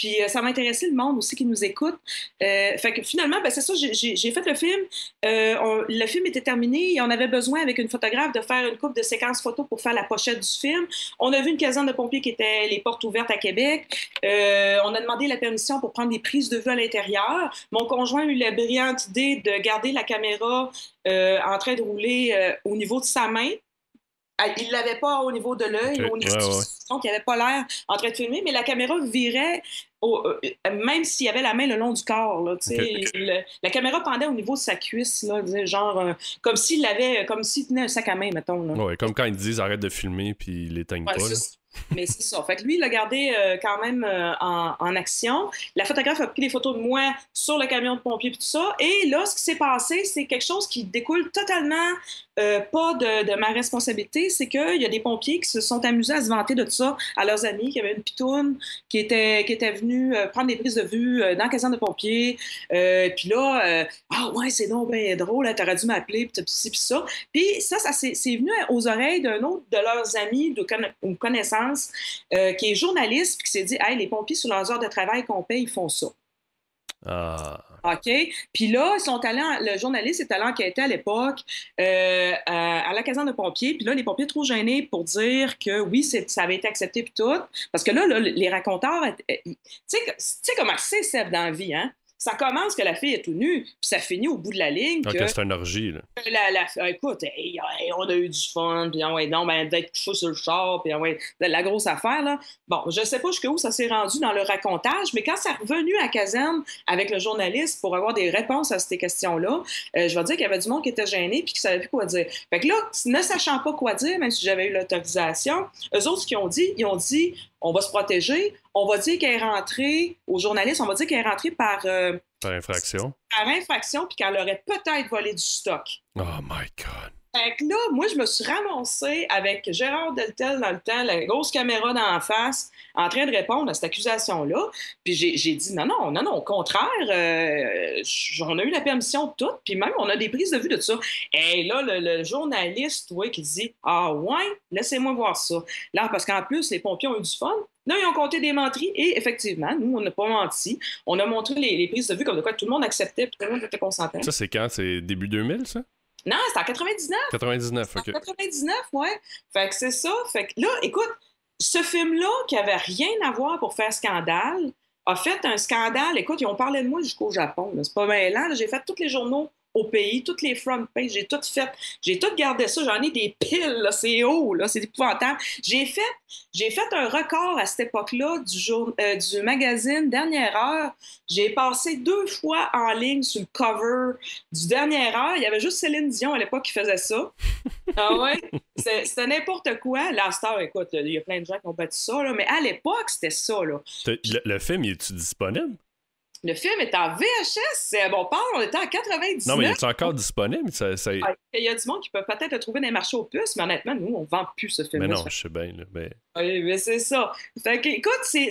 Puis euh, ça va intéresser le monde aussi qui nous écoute. Euh, fait que finalement, ben, c'est ça, j'ai- fait le film. Euh, le film était terminé et on avait besoin, avec une photographe, de faire une coupe de séquences photos pour faire la pochette du film. On a vu une caserne de pompiers qui était les portes ouvertes à Québec. On a demandé la permission pour prendre des prises de vue à l'intérieur. Mon conjoint a eu la brillante idée de garder la caméra en train de rouler au niveau de sa main. Ah, Il l'avait pas au niveau de l'œil, au niveau ouais, du donc il n'avait pas l'air en train de filmer, mais la caméra virait au- euh, même s'il y avait la main le long du corps. Là. Le- la caméra pendait au niveau de sa cuisse, là, genre euh, comme s'il l'avait, comme s'il tenait un sac à main, mettons. Là. Ouais, comme quand ils disent arrête de filmer, puis ils l'éteignent Ouais, pas. mais c'est ça. Fait que lui, il l'a gardé euh, quand même euh, en, en action. La photographe a pris des photos de moi sur le camion de pompiers et tout ça. Et là, ce qui s'est passé, c'est quelque chose qui découle totalement euh, pas de, ma responsabilité. C'est qu'il y a des pompiers qui se sont amusés à se vanter de ça à leurs amis, qu'il y avait une pitoune qui était, qui était venue euh, prendre des prises de vue euh, dans la caserne de pompiers. Puis là, ah ouais, c'est donc drôle, hein, t'aurais dû m'appeler, puis tout puis ça. Puis ça, ça c'est venu aux oreilles d'un autre de leurs amis de conna- ou connaissances qui est journaliste, puis qui s'est dit Hey, les pompiers, sur leurs heures de travail qu'on paye, ils font ça. Ah, OK? Puis là, ils sont allés, le journaliste est allé enquêter à l'époque euh, à, à la caserne de pompiers. Puis là, les pompiers trop gênés pour dire que oui, ça avait été accepté puis tout. Parce que là, là, les raconteurs, euh, tu sais comment c'est, Seb, dans la vie, hein? Ça commence que la fille est tout nue, puis ça finit au bout de la ligne que c'est une orgie, là. la, la- écoute, hey, hey, on a eu du fun, puis ah ouais, non, ben, d'être couché sur le char, puis ah ouais, de la grosse affaire, là. Bon, je sais pas jusqu'où ça s'est rendu dans le racontage, mais quand c'est revenu à caserne avec le journaliste pour avoir des réponses à ces questions-là, euh, je vais dire qu'il y avait du monde qui était gêné puis qui savait plus quoi dire. Fait que là, ne sachant pas quoi dire, même si j'avais eu l'autorisation, eux autres, ce qu'ils ont dit, ils ont dit, on va se protéger, on va dire qu'elle est rentrée, aux journalistes, on va dire qu'elle est rentrée par, euh, Par infraction. par infraction puis qu'elle aurait peut-être volé du stock. Oh my god. Fait que là, moi, je me suis ramassée avec Gérard Deltel dans le temps, la grosse caméra la face, en train de répondre à cette accusation-là. Puis j'ai dit non, non, non, non, au contraire, euh, on a eu la permission de tout, puis même on a des prises de vue de ça. Et là, le, journaliste, ouais, qui dit Ah ouais, laissez-moi voir ça. Là, parce qu'en plus, les pompiers ont eu du fun. Là, ils ont compté des menteries et effectivement, nous, on n'a pas menti. On a montré les, prises de vue comme de quoi tout le monde acceptait tout le monde était consentant. Ça, c'est quand? C'est début 2000, ça? Non, c'était en 99. 99, En ok. 99, ouais. Fait que c'est ça. Fait que là, écoute, ce film-là, qui avait rien à voir pour faire scandale, a fait un scandale. Écoute, ils ont parlé de moi jusqu'au Japon. C'est pas là. J'ai fait tous les journaux au pays, toutes les front pages, j'ai tout fait. J'ai tout gardé ça. J'en ai des piles. C'est haut, là. C'est épouvantable. J'ai fait, j'ai fait un record à cette époque-là du, jour, euh, du magazine Dernière Heure. J'ai passé deux fois en ligne sur le cover du Dernière Heure. Il y avait juste Céline Dion à l'époque qui faisait ça. (laughs) Ah ouais? C'est- C'était n'importe quoi. La star, écoute, il y a plein de gens qui ont battu ça, là, mais à l'époque, c'était ça. Là. Le, le film, il est-tu disponible? Le film est en VHS. C'est bon parle, on était en 99. Non, mais il est encore disponible? Ça, ça- Ah, Il y a du monde qui peut peut-être le trouver dans les marchés aux puces, mais honnêtement, nous, on vend plus ce film. Mais non, je sais bien. là, mais- Oui, mais c'est ça. Fait que, écoute, c'est-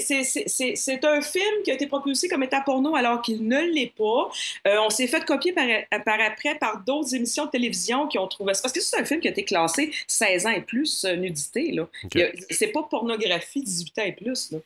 un film qui a été propulsé comme état porno alors qu'il ne l'est pas. Euh, on s'est fait copier par, par après par d'autres émissions de télévision qui ont trouvé ça. Parce que c'est un film qui a été classé 16 ans et plus, euh, nudité. là. Ok. Il y a- C'est pas pornographie 18 ans et plus. Là.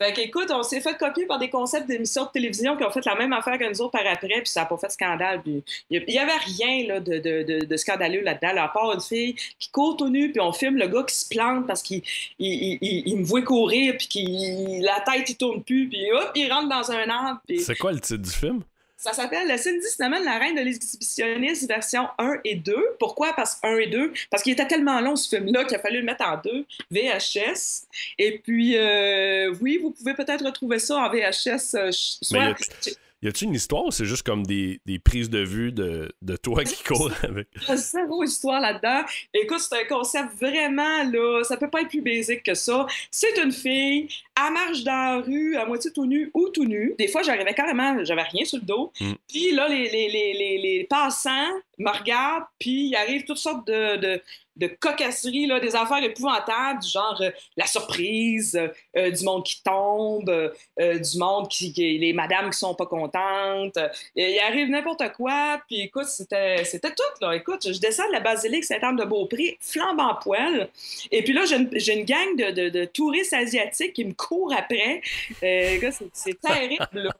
Fait que, écoute, on s'est fait copier par des concepts d'émissions de télévision qui ont fait la même affaire que nous autres par après, puis ça n'a pas fait scandale. Il n'y avait rien là, de, de, de, scandaleux là-dedans, là, à part une fille qui court tout nu, puis on filme le gars qui se plante parce qu'il il, il, il- me voit courir, puis la tête, il tourne plus, puis hop, il rentre dans un arbre. C'est quoi le titre du film? Ça s'appelle le Cindy Cinnamon, la reine de l'exhibitionniste, version 1 et 2. Pourquoi? Parce que 1 et 2, parce qu'il était tellement long ce film-là qu'il a fallu le mettre en deux, VHS. Et puis, euh, oui, vous pouvez peut-être retrouver ça en VHS. euh, soit- Mais Y a-tu une histoire ou c'est juste comme des, des prises de vue de, de toi qui (laughs) cours avec? Il y a zéro histoire là-dedans. Écoute, c'est un concept vraiment, là, ça peut pas être plus basique que ça. C'est une fille, elle marche dans la rue, à moitié tout nue ou tout nu. Des fois, j'arrivais carrément, j'avais rien sur le dos. Mm. Puis là, les, les, les, les passants me regardent, puis il arrive toutes sortes de, de, de cocasseries, là, des affaires épouvantables, du genre euh, la surprise, euh, du monde qui tombe, euh, du monde qui, qui- les madames qui sont pas contentes. Euh, il arrive n'importe quoi, puis écoute, c'était c'était tout, là. Écoute, je descends de la basilique Saint-Anne de Beaupré, flambe en poêle, et puis là, j'ai une, j'ai une gang de, de- de touristes asiatiques qui me courent après. Euh, c'est- c'est terrible, là.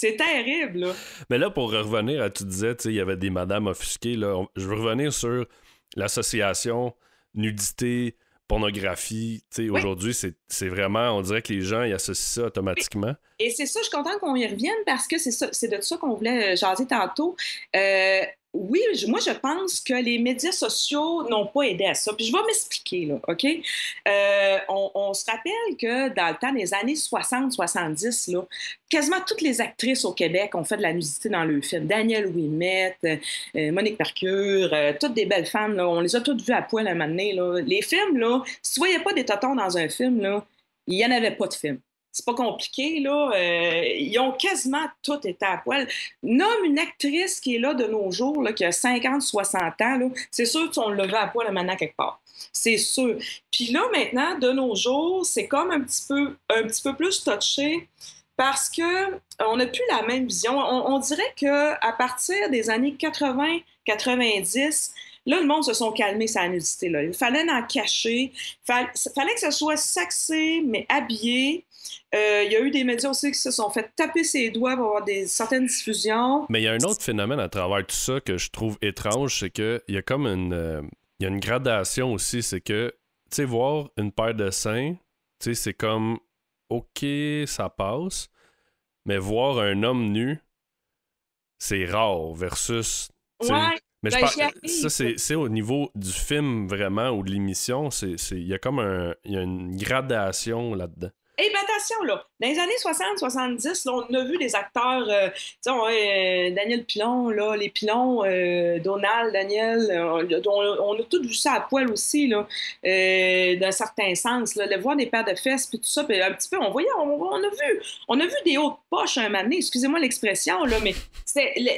C'est terrible, là. Mais là, pour revenir à tu disais, il y avait des madames offusquées. Là. Je veux revenir sur l'association nudité, pornographie. Oui. Aujourd'hui, c'est vraiment, on dirait que les gens ils associent ça automatiquement. Et c'est ça, je suis contente qu'on y revienne parce que c'est de ça qu'on voulait euh, jaser tantôt. Euh, oui, moi, je pense que les médias sociaux n'ont pas aidé à ça. Puis je vais m'expliquer, là, OK? Euh, on, se rappelle que dans le temps des années 60-70, là, quasiment toutes les actrices au Québec ont fait de la nudité dans le film. Danielle Ouimet, euh, Monique Mercure, euh, toutes des belles femmes, là, on les a toutes vues à poil un moment là. Les films, là, si tu voyais pas des totons dans un film, là, il n'y en avait pas de film. C'est pas compliqué, là. Euh, ils ont quasiment tout été à poil. Nomme une actrice qui est là de nos jours, là, qui a 50, 60 ans. C'est sûr qu'on le veut à poil maintenant quelque part. C'est sûr. Puis là, maintenant, de nos jours, c'est comme un petit peu, un petit peu plus touché parce que on n'a plus la même vision. On, on dirait que à partir des années 80, 90, là, le monde se sont calmés sa nudité. Là. Il fallait en cacher. Fall- fallait que ce soit sexy, mais habillé. Euh, Il y a eu des médias aussi qui se sont fait taper ses doigts pour avoir des, certaines diffusions. Mais il y a un autre phénomène à travers tout ça que je trouve étrange, c'est que il y a comme une, euh, y a une gradation aussi, c'est que, tu sais, voir une paire de seins, tu sais, c'est comme, ok, ça passe, mais voir un homme nu, c'est rare versus, Ouais, mais ben, ça, c'est au niveau du film vraiment ou de l'émission, il y a comme un, il y a une gradation là-dedans. Et ben attention, là, dans les années 60-70, là, on a vu des acteurs, euh, on- euh, Daniel Pilon, là, les Pilons, euh, Donald, Daniel, euh, on, a tous vu ça à poil aussi, là, d'un certain sens, là, le voir des paires de fesses, puis tout ça, puis un petit peu, on voyait, on, a vu, on a vu des hautes poches un moment donné, excusez-moi l'expression, là, mais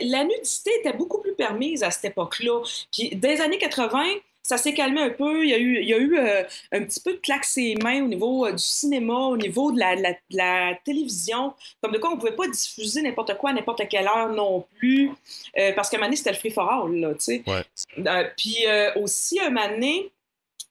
la, nudité était beaucoup plus permise à cette époque-là. Puis, les années 80, ça s'est calmé un peu. Il y a eu, il y a eu euh, un petit peu de claque ses mains au niveau euh, du cinéma, au niveau de la, de la- de la télévision. Comme de quoi, on ne pouvait pas diffuser n'importe quoi à n'importe quelle heure non plus. Euh, parce qu'à un moment donné, c'était le free for all, là, tu sais. Ouais. Puis aussi, un moment donné,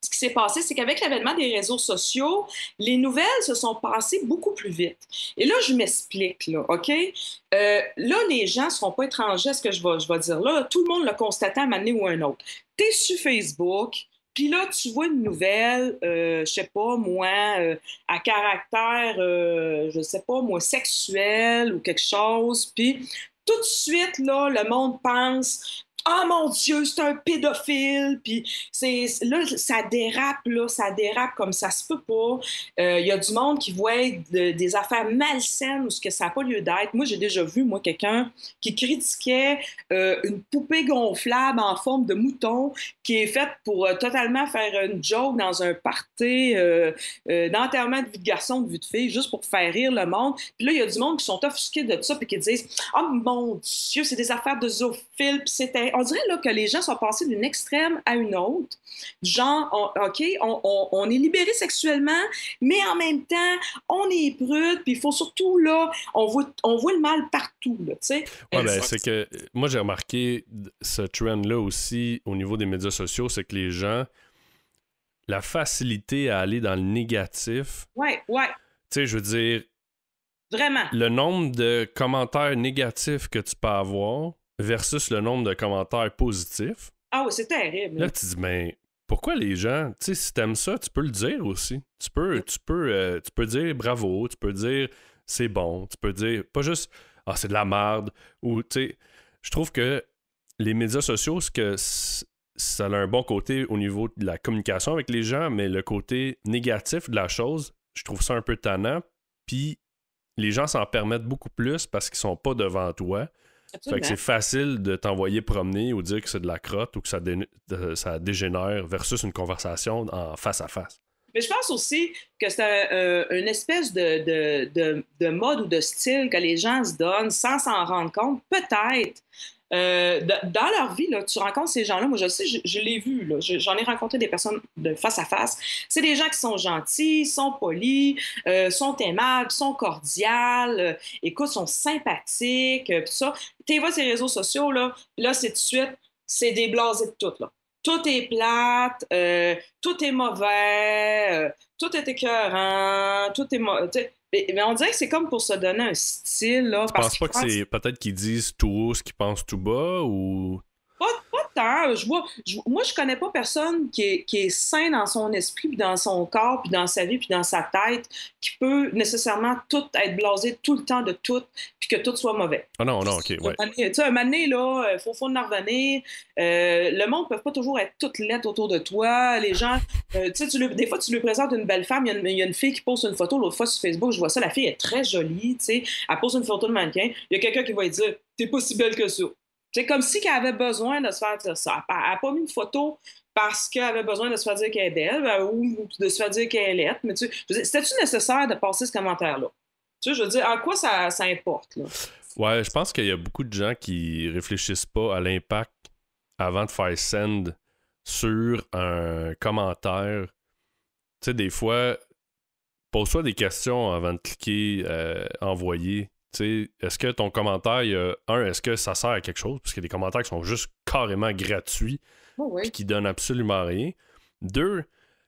ce qui s'est passé, c'est qu'avec l'avènement des réseaux sociaux, les nouvelles se sont passées beaucoup plus vite. Et là, je m'explique, là, OK? Euh, là, les gens ne seront pas étrangers à ce que je vais, dire là. Tout le monde l'a constaté à un moment donné ou à un autre. Tu es sur Facebook, puis là, tu vois une nouvelle, euh, je sais pas, moi, euh, à caractère, euh, je sais pas, moi, sexuel ou quelque chose, puis tout de suite, là, le monde pense oh mon Dieu, c'est un pédophile, puis c'est là, ça dérape, là, ça dérape comme ça se peut pas. Il y a du monde qui voit de- des affaires malsaines ou ce que ça n'a pas lieu d'être. Moi, j'ai déjà vu, moi, quelqu'un qui critiquait euh, une poupée gonflable en forme de mouton qui est faite pour euh, totalement faire une joke dans un party euh, euh, d'enterrement de vie de garçon, de vie de fille, juste pour faire rire le monde. Puis là, il y a du monde qui sont offusqués de ça puis qui disent « Oh mon Dieu, c'est des affaires de zoophiles. » Puis c'était... On dirait là, que les gens sont passés d'une extrême à une autre. Genre, on- OK, on, on- on est libéré sexuellement, mais en même temps, on est prude, puis il faut surtout, là, on voit, on voit le mal partout, tu sais. Ouais, ben, c'est que moi, j'ai remarqué ce trend-là aussi au niveau des médias sociaux, c'est que les gens, la facilité à aller dans le négatif, Ouais, ouais, tu sais, je veux dire, vraiment. le nombre de commentaires négatifs que tu peux avoir versus le nombre de commentaires positifs, Ah oui, c'est terrible. là, tu dis, mais pourquoi les gens, tu sais, si t'aimes ça, tu peux le dire aussi. Tu peux, tu peux, euh, tu peux dire bravo, tu peux dire c'est bon, tu peux dire pas juste ah c'est de la merde ou tu sais, je trouve que les médias sociaux, ce que ça a un bon côté au niveau de la communication avec les gens, mais le côté négatif de la chose, je trouve ça un peu tannant. Puis les gens s'en permettent beaucoup plus parce qu'ils sont pas devant toi. Fait que c'est facile de t'envoyer promener ou dire que c'est de la crotte ou que ça, dé- de- ça dégénère versus une conversation en face à face. Mais je pense aussi que c'est un- euh, une espèce de, de, de, de mode ou de style que les gens se donnent sans s'en rendre compte. Peut-être. Euh, dans leur vie, là, tu rencontres ces gens-là. Moi, je sais, je, je l'ai vu. J'en ai rencontré des personnes de face à face. C'est des gens qui sont gentils, sont polis, euh, sont aimables, sont cordiales, euh, écoute, sont sympathiques, euh, pis ça. Tu vois ces réseaux sociaux, là, là c'est de suite, c'est des blasés de tout, là. Tout est plate, euh, tout est mauvais, euh, tout est écœurant, tout est mauvais. Mais, mais on dirait que c'est comme pour se donner un style, là. Je parce pense pas que c'est peut-être qu'ils disent tout haut ce qu'ils pensent tout bas ou. Tant. Je vois, je- moi, je connais pas personne qui est, qui est sain dans son esprit, puis dans son corps, puis dans sa vie, puis dans sa tête, qui peut nécessairement tout être blasé tout le temps de tout, puis que tout soit mauvais. Ah non, non, ok, ouais. Tu sais, un moment donné, là, il faut, faut en revenir. Euh, le monde ne peut pas toujours être toute lettre autour de toi. Les gens, euh, tu sais, des fois, tu lui présentes une belle femme. Il y, a une- il y a une fille qui pose une photo l'autre fois sur Facebook. Je vois ça, la fille est très jolie, tu sais. Elle pose une photo de mannequin. Il y a quelqu'un qui va lui dire T'es pas si belle que ça. C'est comme si elle avait besoin de se faire dire ça. Elle n'a pas mis une photo parce qu'elle avait besoin de se faire dire qu'elle est belle ben, ou de se faire dire qu'elle est laide. Mais tu c'était-tu nécessaire de passer ce commentaire-là? Tu sais, je veux dire, à quoi ça, ça importe, là? Ouais, je pense qu'il y a beaucoup de gens qui réfléchissent pas à l'impact avant de faire send sur un commentaire. Tu sais, des fois, pose-toi des questions avant de cliquer euh, envoyer. Est-ce que ton commentaire, un, est-ce que ça sert à quelque chose? Parce qu'il y a des commentaires qui sont juste carrément gratuits Oh, oui. puis qui donnent absolument rien. Deux,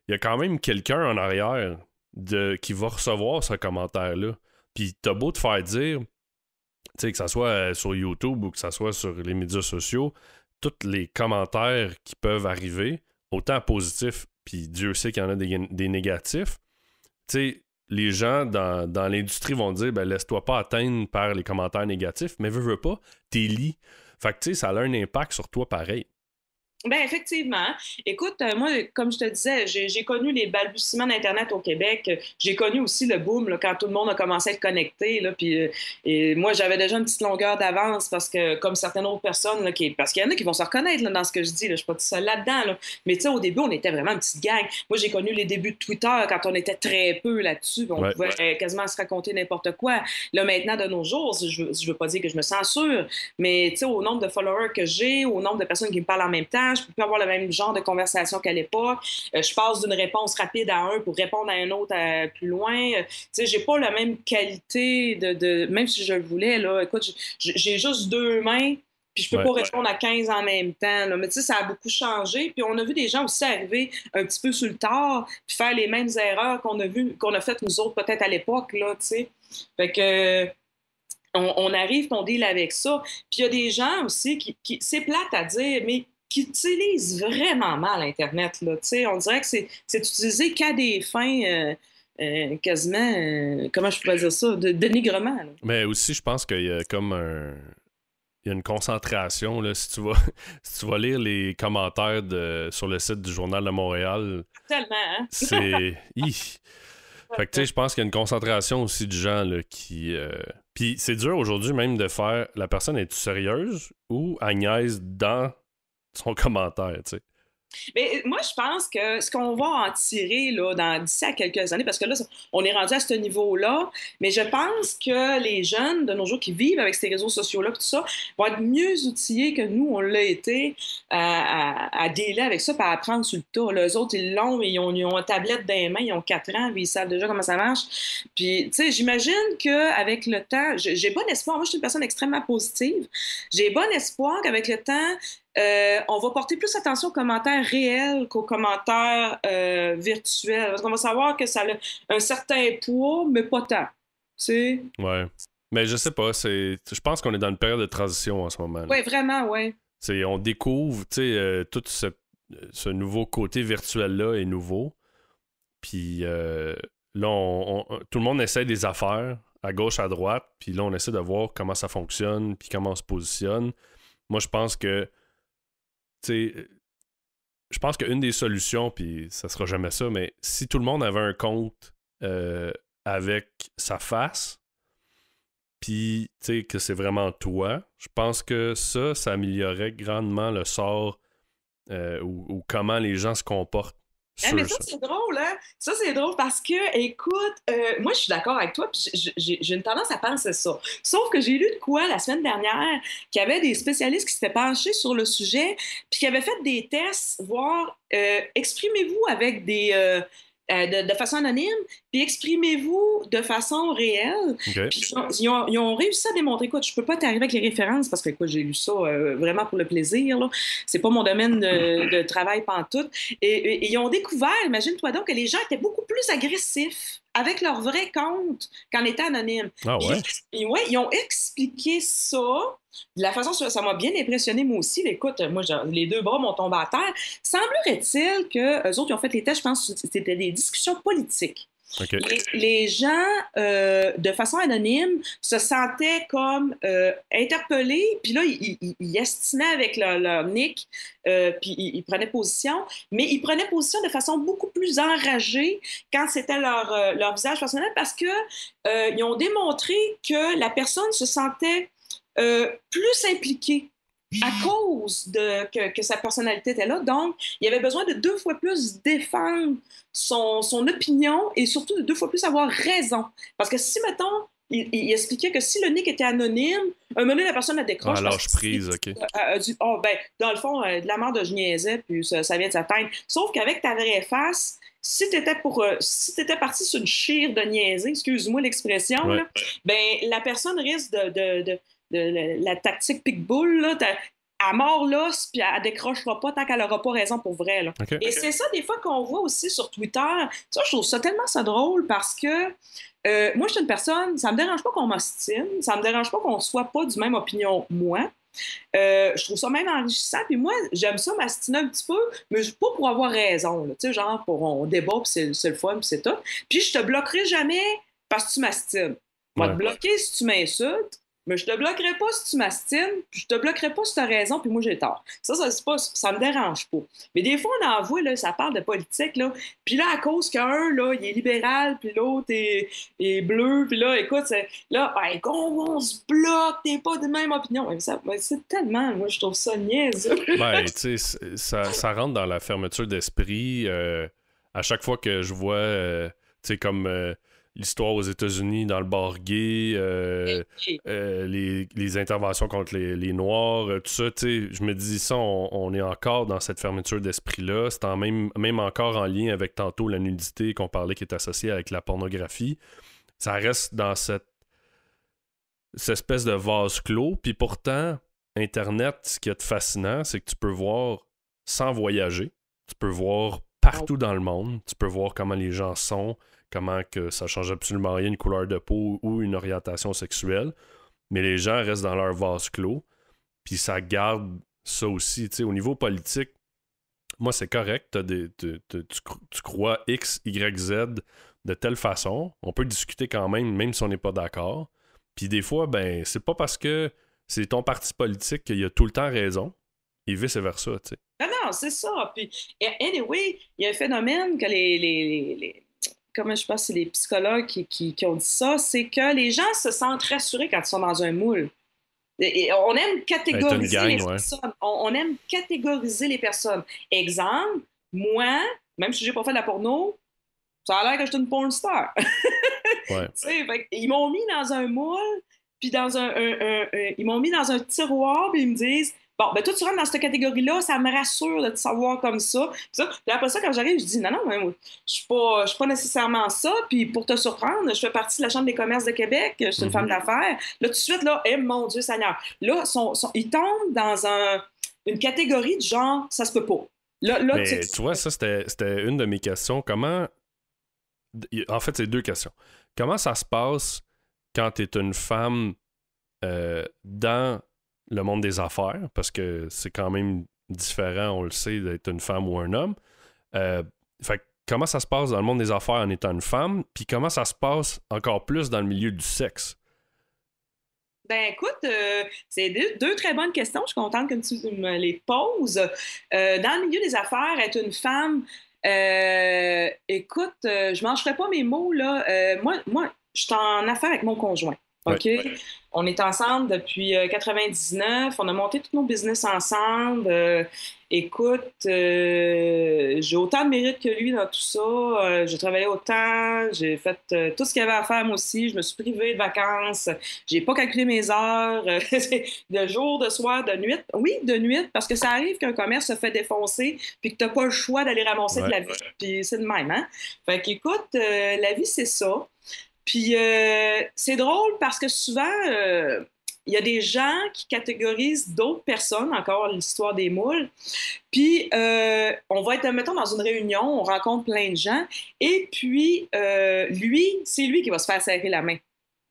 il y a quand même quelqu'un en arrière de, qui va recevoir ce commentaire-là. Puis t'as beau te faire dire, tu sais, que ça soit euh, sur YouTube ou que ça soit sur les médias sociaux, tous les commentaires qui peuvent arriver, autant positifs, puis Dieu sait qu'il y en a des, des négatifs, tu sais, les gens dans, l'industrie vont dire, ben laisse-toi pas atteindre par les commentaires négatifs, mais veux, veux pas, t'es lis. Fait que, tu sais, ça a un impact sur toi pareil. Ben effectivement. Écoute, euh, moi, comme je te disais, j'ai connu les balbutiements d'Internet au Québec. J'ai connu aussi le boom là, quand tout le monde a commencé à être connecté. Là, puis, euh, et moi, j'avais déjà une petite longueur d'avance parce que, comme certaines autres personnes, là, qui, parce qu'il y en a qui vont se reconnaître là, dans ce que je dis. Là, je suis pas tout seul là-dedans. Là. Mais tu sais, au début, on était vraiment une petite gang. Moi, j'ai connu les débuts de Twitter quand on était très peu là-dessus. On Ouais. pouvait euh, quasiment se raconter n'importe quoi. Là, maintenant, de nos jours, je je veux pas dire que je me censure, mais tu sais, au nombre de followers que j'ai, au nombre de personnes qui me parlent en même temps, je peux plus avoir le même genre de conversation qu'à l'époque. Euh, je passe d'une réponse rapide à un pour répondre à un autre euh, plus loin. Euh, tu sais, j'ai pas la même qualité de, de- même si je le voulais là. Écoute, j'ai- juste deux mains. Puis je peux Ouais. pas répondre à 15 en même temps. là. Mais tu sais, ça a beaucoup changé. Puis on a vu des gens aussi arriver un petit peu sur le tard, puis faire les mêmes erreurs qu'on a vu, qu'on a faites nous autres peut-être à l'époque, là, tu sais. Fait que on, on arrive, on deal avec ça. Puis il y a des gens aussi qui, qui c'est plate à dire, mais qui utilisent vraiment mal Internet, là. On dirait que c'est, utilisé qu'à des fins euh, euh, quasiment, euh, comment je pourrais dire ça, de dénigrement, là. Mais aussi, je pense qu'il y a comme un. il y a une concentration. Là, si, tu vas, (laughs) si tu vas lire les commentaires de, sur le site du Journal de Montréal, Tellement, hein? (laughs) c'est. Fait que tu sais, je pense qu'il y a une concentration aussi de gens là, qui. euh, Puis c'est dur aujourd'hui même de faire. La personne est sérieuse ou Agnès dans son (laughs) commentaire, tu sais. Mais moi, je pense que ce qu'on va en tirer là, dans d'ici à quelques années, parce que là, on est rendu à ce niveau-là, mais je pense que les jeunes de nos jours qui vivent avec ces réseaux sociaux-là, tout ça, vont être mieux outillés que nous, on l'a été à, à, à dealer avec ça, à apprendre sur le tas. Les autres, ils l'ont, ils ont, ils ont une tablette dans les mains, ils ont 4 ans, puis ils savent déjà comment ça marche. Puis, tu sais, j'imagine qu'avec le temps, j'ai bon espoir. Moi, je suis une personne extrêmement positive. J'ai bon espoir qu'avec le temps, euh, on va porter plus attention aux commentaires réels qu'aux commentaires euh, virtuels. Parce qu'on va savoir que ça a un certain poids, mais pas tant. Tu? Ouais. Mais je sais pas, c'est. Je pense qu'on est dans une période de transition en ce moment. Oui, vraiment, oui. On découvre, tu sais, euh, tout ce, ce nouveau côté virtuel-là est nouveau. Puis là, on- on- tout le monde essaie des affaires à gauche, à droite. Puis là, on essaie de voir comment ça fonctionne, puis comment on se positionne. Moi, je pense que, sais, je pense qu'une des solutions, puis ça sera jamais ça, mais si tout le monde avait un compte euh, avec sa face, puis tu sais que c'est vraiment toi, je pense que ça, ça améliorerait grandement le sort euh, ou comment les gens se comportent Eh, mais ça, ça. c'est drôle, hein? Ça, c'est drôle parce que, écoute, euh, moi, je suis d'accord avec toi, puis j'ai une tendance à penser ça. Sauf que j'ai lu de quoi la semaine dernière qu'il y avait des spécialistes qui s'étaient penchés sur le sujet, puis qui avaient fait des tests, voir, euh, exprimez-vous avec des. euh, euh, de, de façon anonyme, puis exprimez-vous de façon réelle. Puis ils, ont, ils ont- ils ont réussi à démontrer, écoute, je peux pas t'arriver avec les références parce que écoute, j'ai lu ça euh, vraiment pour le plaisir. là. C'est pas mon domaine de, de travail pantoute. Et, et- et ils ont découvert, imagine-toi donc, que les gens étaient beaucoup plus agressifs avec leur vrai compte qu'en étant anonyme. Ah ouais? Ouais, ils ont expliqué ça de la façon, ça m'a bien impressionné moi aussi. Écoute, moi, les deux bras m'ont tombé à terre. Semblerait-il que eux autres, ils ont fait les tests, je pense que c'était des discussions politiques. Les, gens, euh, de façon anonyme, se sentaient comme euh, interpellés, puis là, ils, estimaient avec leur, nick, euh, puis ils, prenaient position, mais ils prenaient position de façon beaucoup plus enragée quand c'était leur, visage personnel parce que euh, ils ont démontré que la personne se sentait plus impliquée à cause de que, que sa personnalité était là. Donc, il avait besoin de deux fois plus défendre son, son opinion et surtout de deux fois plus avoir raison. Parce que si, mettons, il, il expliquait que si le nick était anonyme, un moment donné, la personne la décroche. Ah, lâche prise, ok. a- a dit, oh, ben, dans le fond, euh, de la mort de je niaisais, puis ça, ça vient de sa tête. Sauf qu'avec ta vraie face, si t'étais pour, euh, si t'étais parti sur une chire de niaiser, excuse-moi l'expression, Ouais. ben, la personne risque de, de, de, de la, tactique pitbull, là, elle mord l'os, puis elle, décrochera pas tant qu'elle n'aura pas raison pour vrai, là. Et c'est ça, des fois, qu'on voit aussi sur Twitter. Ça, je trouve ça tellement ça drôle parce que euh, moi, je suis une personne, ça me dérange pas qu'on m'ostine, ça me dérange pas qu'on soit pas du même opinion, moi. Euh, je trouve ça même enrichissant. Puis moi, j'aime ça m'astiner un petit peu, mais pas pour avoir raison. Tu sais, genre, pour on débat, puis c'est le fun, puis c'est tout. Puis je te bloquerai jamais parce que tu m'astines. Je vais te bloquer si tu m'insultes, mais je te bloquerai pas si tu m'astines, puis je te bloquerai pas si tu as raison, puis moi j'ai tort. Ça, ça, c'est pas, ça me dérange pas. Mais des fois, on en voit, là, ça parle de politique, là. Puis là, à cause qu'un, là, il est libéral, puis l'autre est, est bleu, puis là, écoute, là, ben, on, se bloque, t'es pas de même opinion. C'est tellement, moi, je trouve ça niaiseux. Ben, tu sais, ça rentre dans la fermeture d'esprit. euh, à chaque fois que je vois, euh, tu sais, comme euh, l'histoire aux États-Unis dans le bar gay, euh, euh, les, les interventions contre les, les Noirs, euh, tout ça, tu sais, je me dis ça, on, on est encore dans cette fermeture d'esprit-là. C'est en même, même encore en lien avec tantôt la nudité qu'on parlait qui est associée avec la pornographie. Ça reste dans cette, cette espèce de vase clos. Puis pourtant, Internet, ce qui est fascinant, c'est que tu peux voir sans voyager. Tu peux voir partout dans le monde. Tu peux voir comment les gens sont, comment que ça change absolument rien, une couleur de peau ou une orientation sexuelle. Mais les gens restent dans leur vase clos. Puis ça garde ça aussi. Tu sais, au niveau politique, moi, c'est correct. Tu, tu- tu cro- tu crois X, Y, Z de telle façon. On peut discuter quand même, même si on n'est pas d'accord. Puis des fois, ben, c'est pas parce que c'est ton parti politique qui a tout le temps raison et vice-versa, tu sais. Non, non, c'est ça. Puis, anyway, il y a un phénomène que les- comment je pense, c'est les psychologues qui, qui- qui ont dit ça, c'est que les gens se sentent rassurés quand ils sont dans un moule. Et- on aime catégoriser gang, les ouais. personnes. On, on aime catégoriser les personnes. Exemple, moi, même si j'ai pas fait de la porno, ça a l'air que je suis une porn star. (laughs) Ouais. Fait ils m'ont mis dans un moule, puis dans un, un- un- un- ils m'ont mis dans un tiroir, puis ils me disent Bon, ben toi, tu rentres dans cette catégorie-là, ça me rassure de te savoir comme ça. Puis, ça. Puis après ça, quand j'arrive, je dis non, non, je suis pas, je suis pas nécessairement ça. Puis pour te surprendre, je fais partie de la Chambre des commerces de Québec, je suis une Mhm. femme d'affaires. Là, tout de suite, là, eh mon Dieu Seigneur. Là, ils tombent dans un, une catégorie de genre, ça se peut pas. Là, là Mais tu- tu vois, ça, c'était c'était une de mes questions. Comment. En fait, c'est deux questions. Comment ça se passe quand tu es une femme euh, dans le monde des affaires? Parce que c'est quand même différent, on le sait, d'être une femme ou un homme. Euh, fait comment ça se passe dans le monde des affaires en étant une femme? Puis comment ça se passe encore plus dans le milieu du sexe? Ben écoute, euh, c'est deux, très bonnes questions. Je suis contente que tu me les poses. Euh, dans le milieu des affaires, être une femme, écoute, je ne mangerai pas mes mots, là. Moi, moi, je suis en affaire avec mon conjoint. OK? On est ensemble depuis euh, 99. On a monté tous nos business ensemble. Euh, écoute, euh, j'ai autant de mérite que lui dans tout ça. Euh, j'ai travaillé autant. J'ai fait tout ce qu'il y avait à faire, moi aussi. Je me suis privée de vacances. J'ai pas calculé mes heures. (laughs) de jour, de soir, de nuit. Oui, de nuit, parce que ça arrive qu'un commerce se fait défoncer puis que tu n'as pas le choix d'aller ramasser de la vie. Puis c'est de même, hein? Fait qu'écoute, la vie, c'est ça. Puis euh, c'est drôle parce que souvent, euh, il y a des gens qui catégorisent d'autres personnes, encore l'histoire des moules. Puis euh, on va être, mettons, dans une réunion, on rencontre plein de gens, et puis euh, lui, c'est lui qui va se faire serrer la main.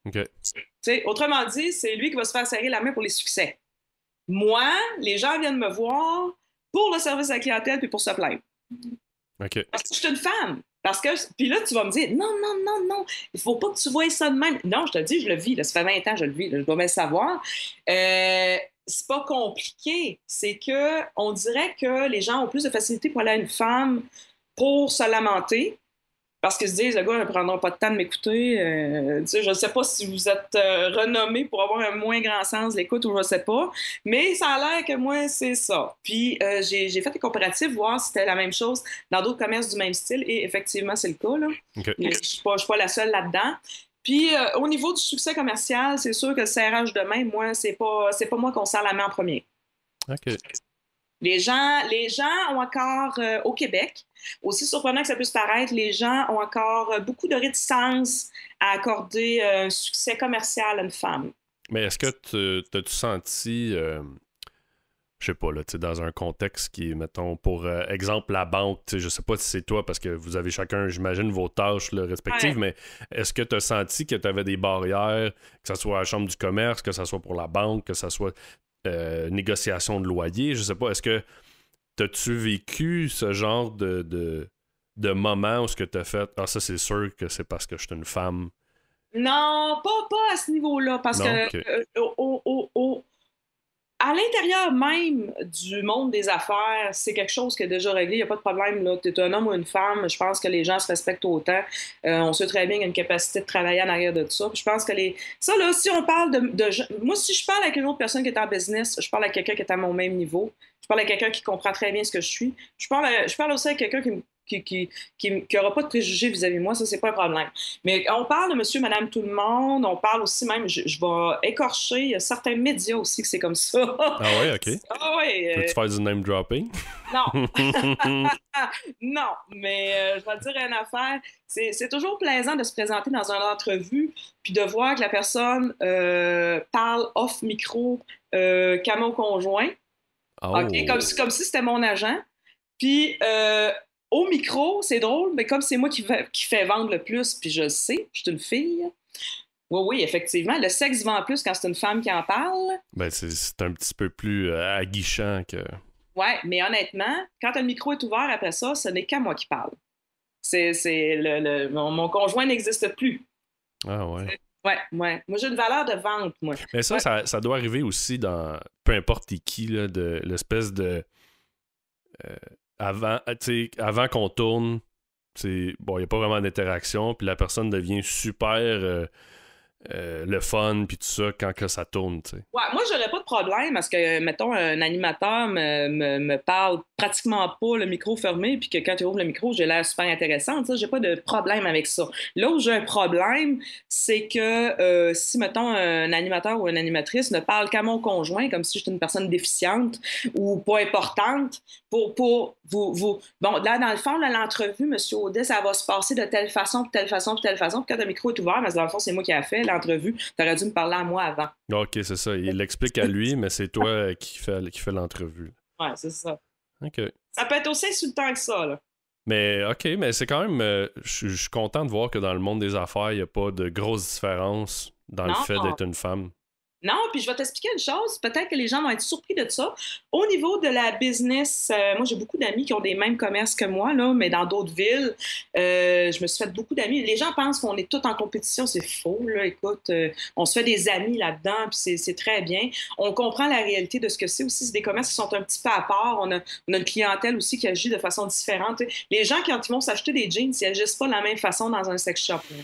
OK. Tu sais, autrement dit, c'est lui qui va se faire serrer la main pour les succès. Moi, les gens viennent me voir pour le service à la clientèle puis pour se plaindre. OK. Parce que je suis une femme. Parce que, puis là, tu vas me dire, non, non, non, non, il faut pas que tu vois ça de même. Non, je te dis, je le vis, ça fait 20 ans je le vis, je dois bien le savoir. Euh, c'est pas compliqué. C'est que on dirait que les gens ont plus de facilité pour aller à une femme pour se lamenter. Parce qu'ils se disent, le gars ne prendra pas de temps de m'écouter. Euh, je ne sais pas si vous êtes euh, renommé pour avoir un moins grand sens de l'écoute ou je ne sais pas. Mais ça a l'air que moi, c'est ça. Puis euh, j'ai fait des comparatifs, voir si c'était la même chose dans d'autres commerces du même style. Et effectivement, c'est le cas. Là. Je ne suis, pas- la seule là-dedans. Puis au niveau du succès commercial, c'est sûr que le serrage de main, moi, c'est pas, c'est pas moi qu'on serre la main en premier. OK. Les gens, les gens ont encore, euh, au Québec, aussi surprenant que ça puisse paraître, les gens ont encore euh, beaucoup de réticence à accorder euh, un succès commercial à une femme. Mais est-ce que tu t'as-tu senti, euh, je sais pas, là, dans un contexte qui mettons, pour euh, exemple, la banque, je sais pas si c'est toi, parce que vous avez chacun, j'imagine, vos tâches là, respectives, mais est-ce que tu as senti que tu avais des barrières, que ce soit à la Chambre du commerce, que ce soit pour la banque, que ce soit euh, négociation de loyer, je sais pas, est-ce que t'as-tu vécu ce genre de, de, de moment où ce que tu as fait, ah, ça, c'est sûr que c'est parce que je suis une femme? Non, pas, pas à ce niveau-là, parce Non, que euh, au- au- au- à l'intérieur même du monde des affaires, c'est quelque chose qui est déjà réglé. Il n'y a pas de problème. Tu es un homme ou une femme. Je pense que les gens se respectent autant. Euh, on sait très bien qu'il y a une capacité de travailler en arrière de ça. Puis je pense que les. Ça, là, si on parle de, Moi, si je parle avec une autre personne qui est en business, je parle à quelqu'un qui est à mon même niveau. Je parle à quelqu'un qui comprend très bien ce que je suis. Je parle, à- je parle aussi à quelqu'un qui me qui, qui, qui, qui aura pas de préjugés vis-à-vis de moi, ça, c'est pas un problème. Mais on parle de monsieur, madame, tout le monde, on parle aussi même, je, je vais écorcher, il y a certains médias aussi que c'est comme ça. Ah ouais, ok. (laughs) Ah ouais, euh, Peux-tu faire du name dropping? non, (laughs) (laughs) non, mais euh, je vais te dire une affaire. C'est c'est toujours plaisant de se présenter dans une entrevue puis de voir que la personne euh, parle off micro euh, qu'à mon conjoint. Oh. OK? Comme, si- comme si c'était mon agent. Puis euh, au micro, c'est drôle, mais comme c'est moi qui qui fait vendre le plus, puis je le sais, je suis une fille. Oui, oui, effectivement. Le sexe vend plus quand c'est une femme qui en parle. Ben, c'est- un petit peu plus euh, aguichant que. Ouais, mais honnêtement, quand le micro est ouvert après ça, ce n'est qu'à moi qui parle. C'est, c'est le, le- mon, mon conjoint n'existe plus. Ah ouais. Ouais, ouais. Moi, j'ai une valeur de vente, moi. Mais ça, Ouais. ça, ça doit arriver aussi dans peu importe qui, l'espèce de. euh, avant sais, avant qu'on tourne, c'est bon, il n'y a pas vraiment d'interaction, puis la personne devient super euh, euh, le fun, puis tout ça, quand que ça tourne, tu sais. Ouais, moi, j'aurais pas de problème parce que, mettons, un animateur me, me, parle pratiquement pas le micro fermé, puis que quand tu ouvres le micro, j'ai l'air super intéressante. J'ai pas de problème avec ça. Là où j'ai un problème, c'est que euh, si, mettons, un animateur ou une animatrice ne parle qu'à mon conjoint, comme si j'étais une personne déficiente ou pas importante, pour, pour vous, vous. Bon, là, dans le fond, l'entrevue, M. Audet, ça va se passer de telle façon, de telle façon, de telle façon. Puis quand le micro est ouvert, mais dans le fond, c'est moi qui ai fait l'entrevue. T'aurais dû me parler à moi avant. Ok, c'est ça. Il l'explique à lui, mais c'est toi (laughs) qui fait, qui fait l'entrevue. Ouais, c'est ça. Ok. Ça peut être aussi insultant que ça, là. Mais ok, mais c'est quand même. euh, Je suis- content de voir que dans le monde des affaires, il n'y a pas de grosse différence dans le fait d'être une femme. Non, puis je vais t'expliquer une chose. Peut-être que les gens vont être surpris de ça. Au niveau de la business, euh, moi, j'ai beaucoup d'amis qui ont des mêmes commerces que moi, là, mais dans d'autres villes. Euh, je me suis fait beaucoup d'amis. Les gens pensent qu'on est tous en compétition. C'est faux, là. Écoute, euh, on se fait des amis là-dedans, puis c'est- très bien. On comprend la réalité de ce que c'est aussi. C'est des commerces qui sont un petit peu à part. On a, on a une clientèle aussi qui agit de façon différente. Les gens, quand ils vont s'acheter des jeans, ils agissent pas de la même façon dans un sex shop. là.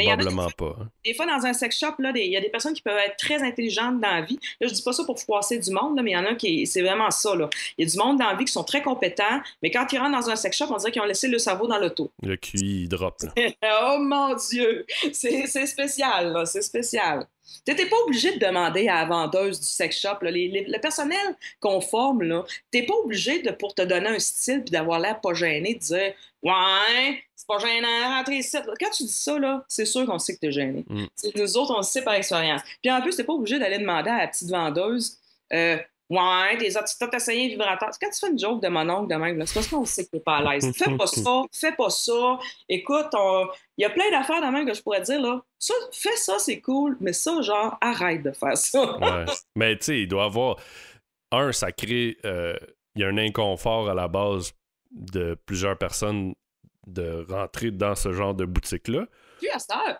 Probablement pas. hein. des fois, dans un sex shop, il y a des personnes qui peuvent être très intelligentes dans la vie. Là, je dis pas ça pour froisser du monde, là, mais il y en a qui, c'est vraiment ça. Il y a du monde dans la vie qui sont très compétents, mais quand ils rentrent dans un sex shop, on dirait qu'ils ont laissé le cerveau dans l'auto. Le QI, il drop. là. (laughs) oh mon Dieu! C'est, c'est spécial, là. C'est spécial. Tu n'es pas obligé de demander à la vendeuse du sex shop, là, les- les- le personnel qu'on forme, là, t'es pas obligé de, pour te donner un style puis d'avoir l'air pas gêné, de dire Ouais, c'est pas gênant, rentrez ici. Quand tu dis ça, là, c'est sûr qu'on sait que t'es gêné. Mm. Nous autres, on le sait par expérience. Puis en plus, t'es pas obligé d'aller demander à la petite vendeuse euh, Ouais, t'es as-tu t'as essayé un vibrateur? Quand tu fais une joke de mon oncle de même, c'est parce qu'on sait que t'es pas à l'aise. Fais pas (laughs) ça, fais pas ça. Écoute, on- il y a plein d'affaires dans même que je pourrais dire, là. Ça, fais ça, c'est cool, mais ça, genre, arrête de faire ça. Ouais. Mais tu sais, il doit avoir. Un, ça crée. euh, Il y a un inconfort à la base de plusieurs personnes de rentrer dans ce genre de boutique-là. Puis à cette heure,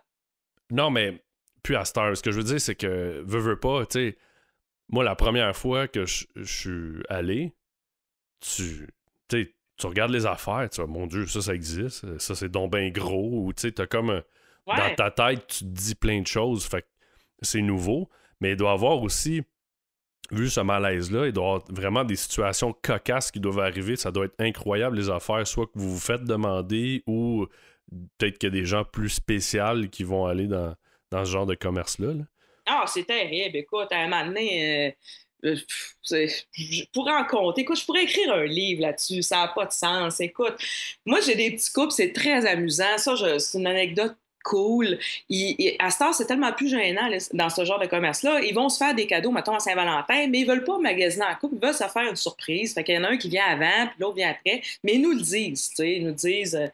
Non, mais puis à cette heure, ce que je veux dire, c'est que veux, veux pas, tu sais. Moi, la première fois que je je suis allé, tu. Tu regardes les affaires, tu vois, mon Dieu, ça, ça existe, ça, c'est donc gros, ou tu sais, t'as comme. ouais. dans ta tête, tu te dis plein de choses. Fait c'est nouveau. Mais il doit y avoir aussi, vu ce malaise-là, il doit y avoir vraiment des situations cocasses qui doivent arriver. Ça doit être incroyable, les affaires, soit que vous vous faites demander ou peut-être qu'il y a des gens plus spéciaux qui vont aller dans, dans ce genre de commerce-là. là. Ah, c'est terrible. Écoute, à un moment donné, euh, euh, je pourrais en compter. Écoute, je pourrais écrire un livre là-dessus. Ça n'a pas de sens. Écoute, moi, j'ai des petits couples, c'est très amusant. Ça, c'est une anecdote cool. À ce c'est tellement plus gênant dans ce genre de commerce-là. Ils vont se faire des cadeaux, mettons, à Saint-Valentin, mais ils veulent pas magasiner en couple. Ils veulent se faire une surprise. Fait qu'il y en a un qui vient avant, puis l'autre vient après. Mais ils nous le disent, tu sais. Ils nous disent... euh,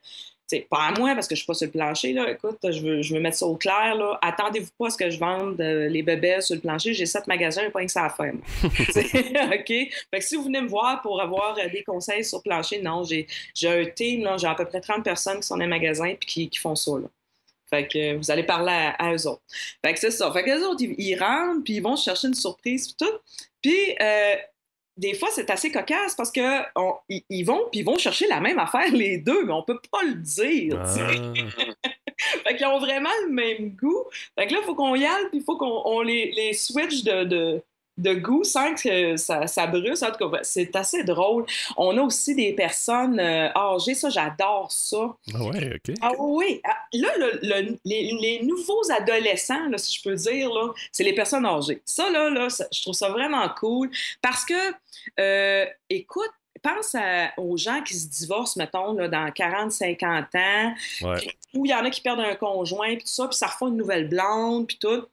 pas à moi parce que je suis pas sur le plancher. Là. Écoute, je veux, je veux mettre ça au clair. Là. Attendez-vous pas à ce que je vende euh, les bébés sur le plancher. J'ai sept magasins, pas que ça à faire. (laughs) (laughs) OK? Fait que si vous venez me voir pour avoir euh, des conseils sur le plancher, non, j'ai, j'ai un team, là, j'ai à peu près 30 personnes qui sont dans les magasins et qui, qui font ça. Là. Fait que euh, vous allez parler à, à eux autres. Fait que c'est ça. Fait que les autres, ils, ils rentrent, puis ils vont chercher une surprise, puis tout. Puis, des fois, c'est assez cocasse parce que on- ils, ils vont, puis ils vont chercher la même affaire, les deux, mais on peut pas le dire. Ah. (laughs) Fait qu'ils ont vraiment le même goût. Fait que là, il faut qu'on y aille, puis il faut qu'on on les, les switch de, de, de goût sans que ça, ça brusse. En tout cas, c'est assez drôle. On a aussi des personnes euh, âgées, ça, j'adore ça. Ah ouais, ok. Ah oui, ah, là, le- le- les, les nouveaux adolescents, là, si je peux dire, c'est les personnes âgées. Ça, là, là ça- je trouve ça vraiment cool parce que, euh, écoute, pense à- aux gens qui se divorcent, mettons, là, dans 40, 50 ans, Ouais. où il y en a qui perdent un conjoint, puis tout ça, puis ça refait une nouvelle blonde, puis tout.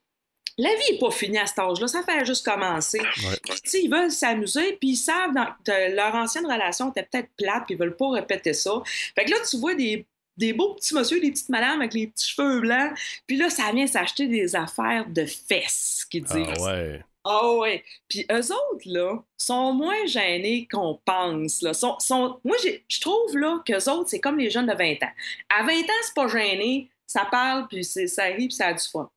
La vie n'est pas finie à cet âge-là, ça fait juste commencer. Ouais. Puis, ils veulent s'amuser, puis ils savent dans, que leur ancienne relation était peut-être plate, puis ils veulent pas répéter ça. Fait que là, tu vois des, des beaux petits monsieur, des petites madames avec les petits cheveux blancs, puis là, ça vient s'acheter des affaires de fesses, qu'ils disent. Ah ouais. Ah ouais. Puis eux autres, là, sont moins gênés qu'on pense. Là. Sont, sont... Moi, je trouve là, qu'eux autres, c'est comme les jeunes de 20 ans. À 20 ans, c'est pas gêné. Ça parle, puis c'est- ça rit, puis ça a du fun.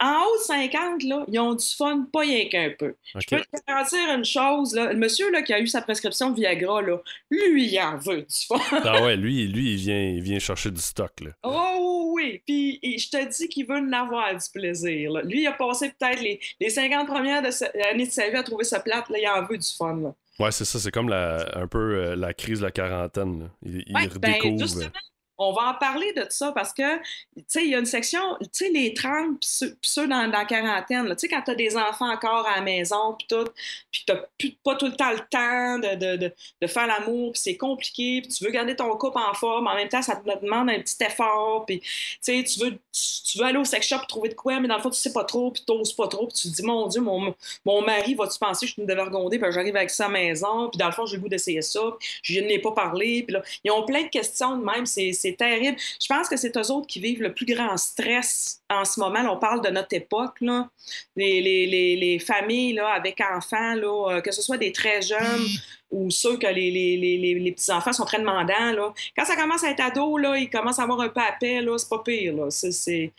En haut de 50, là, ils ont du fun, pas rien qu'un peu. Je peux te garantir une chose, là, le monsieur là, qui a eu sa prescription de Viagra, là, lui, il en veut du fun. (laughs) Ah ouais, lui, lui il, vient, il vient chercher du stock. Là. Oh oui, puis je te dis qu'il veut en avoir du plaisir. là. Lui, il a passé peut-être les, les 50 premières de sa- années de sa vie à trouver sa plate, là, il en veut du fun. Là. Ouais, c'est ça, c'est comme la, un peu euh, la crise de la quarantaine. là. Il, Ouais, ben, redécouvre. On va en parler de ça parce que, tu sais, il y a une section, tu sais, les 30 puis ceux, dans, la quarantaine, tu sais, quand tu as des enfants encore à la maison puis tout, puis tu pas tout le temps le temps de, de, de, faire l'amour, puis c'est compliqué, puis tu veux garder ton couple en forme, en même temps, ça te demande un petit effort, puis, tu sais, tu veux, tu, tu veux aller au sex shop trouver de quoi, mais dans le fond, tu sais pas trop, puis t'oses pas trop, puis tu te dis, mon Dieu, mon, mon mari, va-tu penser que je suis une dévergondée, puis j'arrive avec ça à la maison, puis dans le fond, j'ai le goût d'essayer ça, puis je n'ai pas parlé, puis là, ils ont plein de questions de même, c'est c'est terrible. Je pense que c'est eux autres qui vivent le plus grand stress en ce moment. Là, on parle de notre époque, là. Les, les, les, les familles là, avec enfants, là, euh, que ce soit des très jeunes ou ceux que les, les, les, les, les petits-enfants sont très demandants. Là. Quand ça commence à être ado, là, ils commencent à avoir un peu à paix, là, c'est pas pire. Là. C'est, c'est,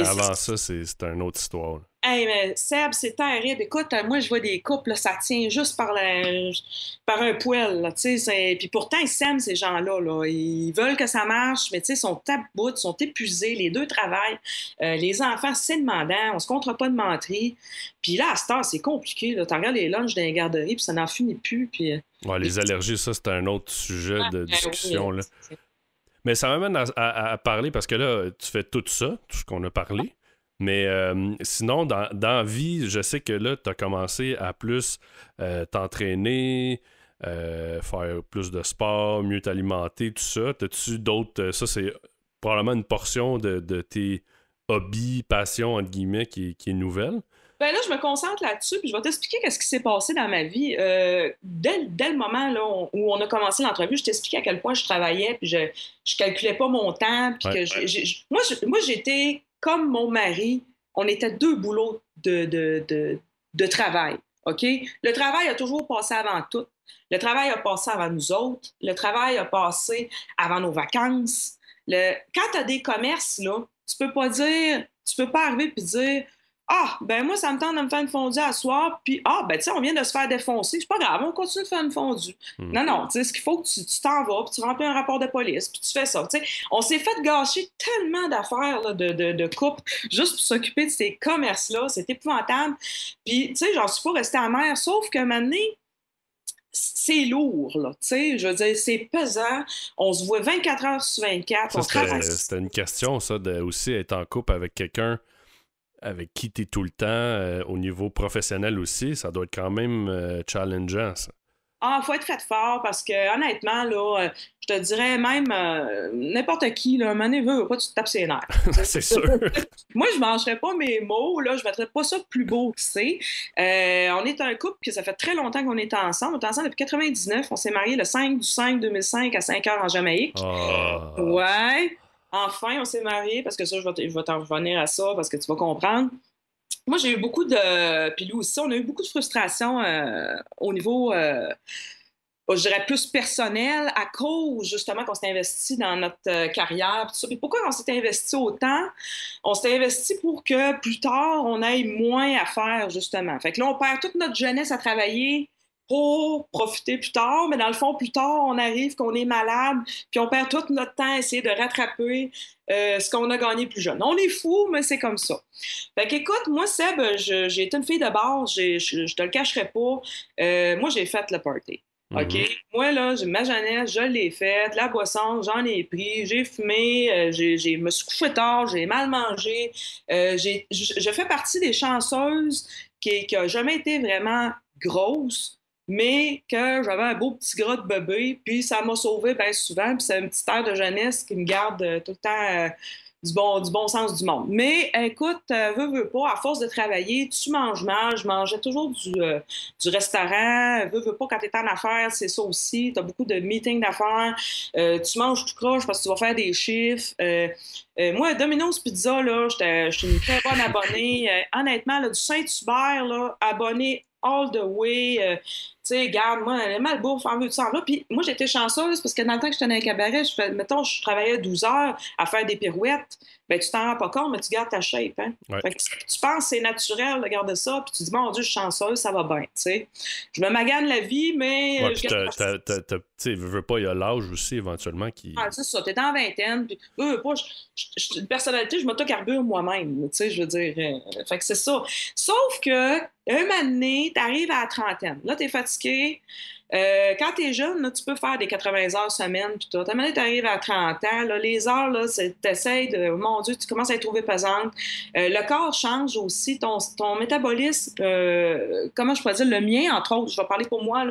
avant ça, c'est c'est une autre histoire. là. Hey, mais Seb, c'est terrible. Écoute, euh, moi, je vois des couples, là, ça tient juste par, la, par un poil. Tu sais, Puis pourtant, ils s'aiment, ces gens-là. Là. Ils veulent que ça marche, mais ils sont à bout, ils sont épuisés. Les deux travaillent. Euh, les enfants, c'est demandant. On se comptera pas de menterie. Puis là, à cette heure, c'est compliqué. Tu regardes les lunchs dans les garderies, puis ça n'en finit plus. Puis, euh, Ouais, les allergies, ça, c'est un autre sujet de ben discussion. oui, là. c'est- Mais ça m'amène à, à- à parler parce que là, tu fais tout ça, tout ce qu'on a parlé. Mais euh, sinon, dans, dans la vie, je sais que là, tu as commencé à plus euh, t'entraîner, euh, faire plus de sport, mieux t'alimenter, tout ça. As-tu d'autres. ça, c'est probablement une portion de, de tes hobbies, passions, entre guillemets, qui, est- qui est nouvelle. Ben là, je me concentre là-dessus, puis je vais t'expliquer qu'est-ce qui s'est passé dans ma vie. Euh, dès, dès le moment là, on- où on a commencé l'entrevue, je t'expliquais à quel point je travaillais, puis je, je calculais pas mon temps, puis Ouais. que moi, j'étais comme mon mari, on était deux boulots de, de, de, travail, OK? Le travail a toujours passé avant tout. Le travail a passé avant nous autres. Le travail a passé avant nos vacances. Le... Quand tu as des commerces, là, tu peux pas dire, tu peux pas arriver puis dire ah, ben moi, ça me tente de me faire une fondue à soir, puis ah, ben tu sais, on vient de se faire défoncer, c'est pas grave, on continue de faire une fondue. Hmm. Non, non, tu sais, ce qu'il faut que tu t'en vas, puis tu remplis un rapport de police, puis tu fais ça. Tu sais, on s'est fait gâcher tellement d'affaires de, de, de couple juste pour s'occuper de ces commerces-là, c'est épouvantable. Puis, tu sais, j'en suis pas restée amère, sauf que maintenant, c'est lourd, là, tu sais, je veux dire, c'est pesant, on se voit 24 heures sur 24, Ça, on c'était travaille. c'était une question, ça, de aussi être en couple avec quelqu'un avec qui tu es tout le temps, euh, au niveau professionnel aussi. Ça doit être quand même euh, challengeant, ça. Ah, faut être fait fort parce que honnêtement, là, euh, je te dirais même euh, n'importe qui, là, un moment veut, pas, tu te tapes ses nerfs. (laughs) c'est sûr. (laughs) Moi, je mangerais pas mes mots, là, je mettrais pas ça plus beau que c'est. Euh, on est un couple que ça fait très longtemps qu'on est ensemble. On est ensemble depuis 99. On s'est mariés le 5 du 5 2005 à 5 heures en Jamaïque. Ah. Ouais. Enfin, on s'est mariés parce que ça, je vais t'en revenir à ça parce que tu vas comprendre. Moi, j'ai eu beaucoup de. Puis lui aussi, on a eu beaucoup de frustration euh, au niveau, euh, je dirais, plus personnel à cause justement qu'on s'est investi dans notre euh, carrière. Puis, pourquoi on s'est investi autant? On s'est investi pour que plus tard, on ait moins à faire, justement. Fait que là, on perd toute notre jeunesse à travailler pour profiter plus tard, mais dans le fond, plus tard, on arrive qu'on est malade, puis on perd tout notre temps à essayer de rattraper euh, ce qu'on a gagné plus jeune. On est fou, mais c'est comme ça. Fait qu'écoute, moi, Seb, j'ai été une fille de base, j'ai- je, je te le cacherai pas. Euh, moi, j'ai fait le party. OK? Mhm. Moi, là, j'ai- ma jeunesse, je l'ai faite. La boisson, j'en ai pris. J'ai fumé. euh, j'ai, me suis couché tard. J'ai mal mangé. Euh, j'ai, je, fais partie des chanceuses qui n'a jamais été vraiment grosse, mais que j'avais un beau petit gras de bébé. Puis ça m'a sauvé bien souvent. Puis c'est une petite air de jeunesse qui me garde euh, tout le temps. euh, du bon, du bon sens du monde. Mais écoute, euh, veux, pas, à force de travailler, tu manges mal. Je mangeais toujours du, euh, du restaurant. Veux, veux pas, quand tu es en affaires, c'est ça aussi. Tu as beaucoup de meetings d'affaires. Tu manges tout croche parce que tu vas faire des chiffres. Moi, Domino's Pizza, là, j'étais j'étais une très bonne abonnée. Honnêtement, là, du Saint-Hubert, là, abonné all the way. Sais, garde, moi, elle est mal bouffe, en veux tu là. Puis moi, j'étais chanceuse parce que dans le temps que j'étais dans un cabaret, je fais, mettons, je travaillais 12 heures à faire des pirouettes. Ben, tu t'en rends pas compte, mais tu gardes ta shape. Hein? Ouais. Fait que tu, penses que c'est naturel de garder ça, puis tu dis, mon Dieu, je suis chanceuse, ça va bien. tu sais. Je me magane la vie, mais. Ouais, tu sais, veux, veux pas, il y a l'âge aussi éventuellement qui. Ah, c'est ça, t'es en vingtaine, puis euh, pas, une personnalité, je m'autocarbure moi-même, tu sais, je veux dire. euh, fait que c'est ça. Sauf que, un moment donné, t'arrives à la trentaine, là, t'es fatigué. rescue Euh, quand t'es jeune, là, tu peux faire des 80 heures semaine, puis tout. À donné, t'arrives à 30 ans, les heures, là, c'est- t'essayes de, mon Dieu, tu commences à être trouver pesante. Euh, le corps change aussi, ton, métabolisme, euh, comment je pourrais dire, le mien, entre autres, je vais parler pour moi,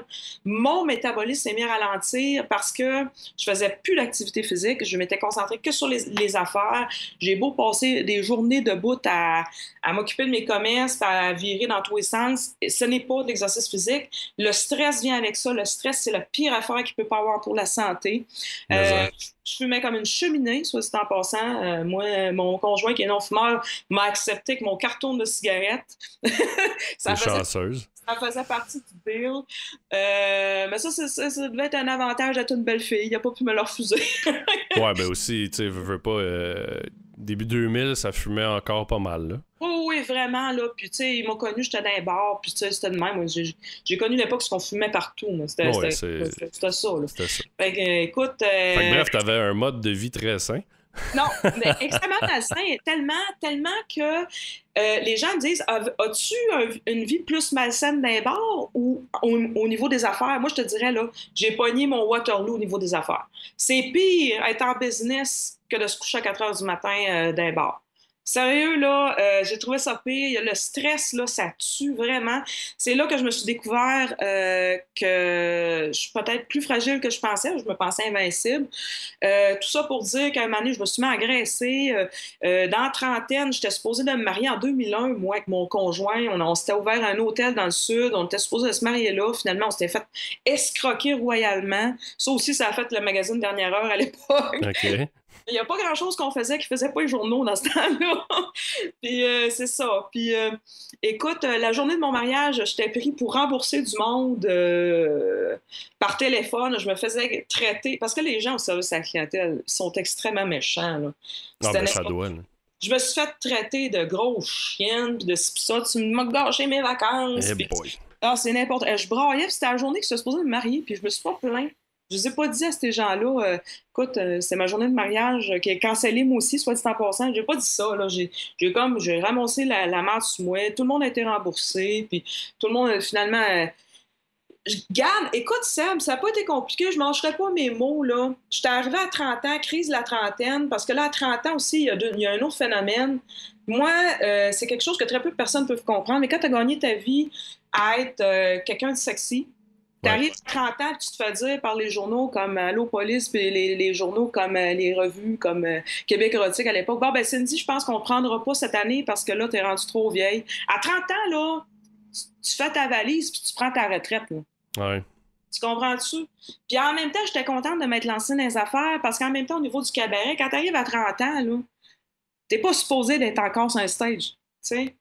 mon métabolisme s'est mis à ralentir parce que je faisais plus d'activité physique, je m'étais concentrée que sur les, les affaires. J'ai beau passer des journées debout à, à m'occuper de mes commerces, à virer dans tous les sens, ce n'est pas de l'exercice physique. Le stress vient avec ça. Le stress, c'est la pire affaire qu'il peut pas avoir pour la santé. Mais Euh, je fumais comme une cheminée, soit dit en passant. Euh, moi, mon conjoint qui est non-fumeur m'a accepté que mon carton de cigarettes. (laughs) ça, faisait, chanceuse. ça faisait partie du deal. Euh, mais ça, c'est- ça, ça devait être un avantage d'être une belle fille. Il n'a pas pu me le refuser. (laughs) Ouais, ben aussi, tu sais, veux, veux pas. Début 2000, ça fumait encore pas mal, là. Oui, oui, vraiment, là. Puis, tu sais, ils m'ont connu, j'étais dans un bar, puis, tu sais, c'était de même. Moi, J'ai connu l'époque où on fumait partout. C'était Ouais, ça. C'était ça. Fait que, écoute. euh, Fait que bref, t'avais un mode de vie très sain. Non, mais extrêmement malsain, tellement, tellement que euh, les gens disent As- As-tu un- une vie plus malsaine d'un bar ou au, au niveau des affaires? Moi, je te dirais, là, j'ai pogné mon Waterloo au niveau des affaires. C'est pire être en business que de se coucher à 4 heures du matin euh, d'un bar. Sérieux, là, euh, j'ai trouvé ça pire. Le stress, là, ça tue vraiment. C'est là que je me suis découvert euh, que je suis peut-être plus fragile que je pensais. Je me pensais invincible. Euh, tout ça pour dire qu'à un moment donné, je me suis mis euh, dans la trentaine, j'étais supposée de me marier en 2001, moi, avec mon conjoint. On, s'était ouvert un hôtel dans le sud. On était supposé de se marier là. Finalement, on s'était fait escroquer royalement. Ça aussi, ça a fait le magazine Dernière Heure à l'époque. Il n'y a pas grand-chose qu'on faisait qui faisait pas les journaux dans ce temps-là. (laughs) Puis euh, c'est ça. Puis euh, écoute, euh, la journée de mon mariage, j'étais pris pour rembourser du monde euh, par téléphone. Je me faisais traiter. Parce que les gens au service à la clientèle sont extrêmement méchants. Là. Non, ça doit, là. Je me suis fait traiter de grosse chienne, puis de ci, ça. Tu m'as gâché mes vacances. Eh ah, c'est n'importe quoi. Je braillais, puis c'était la journée que je suis supposée me marier, puis je me suis pas plaint. Je les ai pas dit à ces gens-là, euh, écoute, euh, c'est ma journée de mariage qui est cancellée moi aussi, soit dit en passant. J'ai pas dit ça. J'ai, comme, j'ai ramassé la, la sous moi. Tout le monde a été remboursé, puis tout le monde, finalement, euh, je garde, écoute, Sam, ça n'a pas été compliqué, je ne mangerai pas mes mots, là. J'étais arrivée à 30 ans, crise de la trentaine, parce que là, à 30 ans aussi, il y a, y a un autre phénomène. Moi, c'est quelque chose que très peu de personnes peuvent comprendre, mais quand tu as gagné ta vie à être quelqu'un de sexy, tu arrives à 30 ans, tu te fais dire par les journaux comme Allo Police, puis les, les journaux comme euh, les revues comme euh, Québec Érotique à l'époque. Bon, ben Cindy, je pense qu'on ne prendra pas cette année parce que là, tu es rendu trop vieille. À 30 ans, là, tu, fais ta valise, puis tu prends ta retraite. Là. Ouais. Tu comprends-tu? Puis en même temps, j'étais contente de m'être lancée dans les affaires parce qu'en même temps, au niveau du cabaret, quand tu arrives à 30 ans, là, t'es pas supposé d'être encore sur un stage. Tu sais?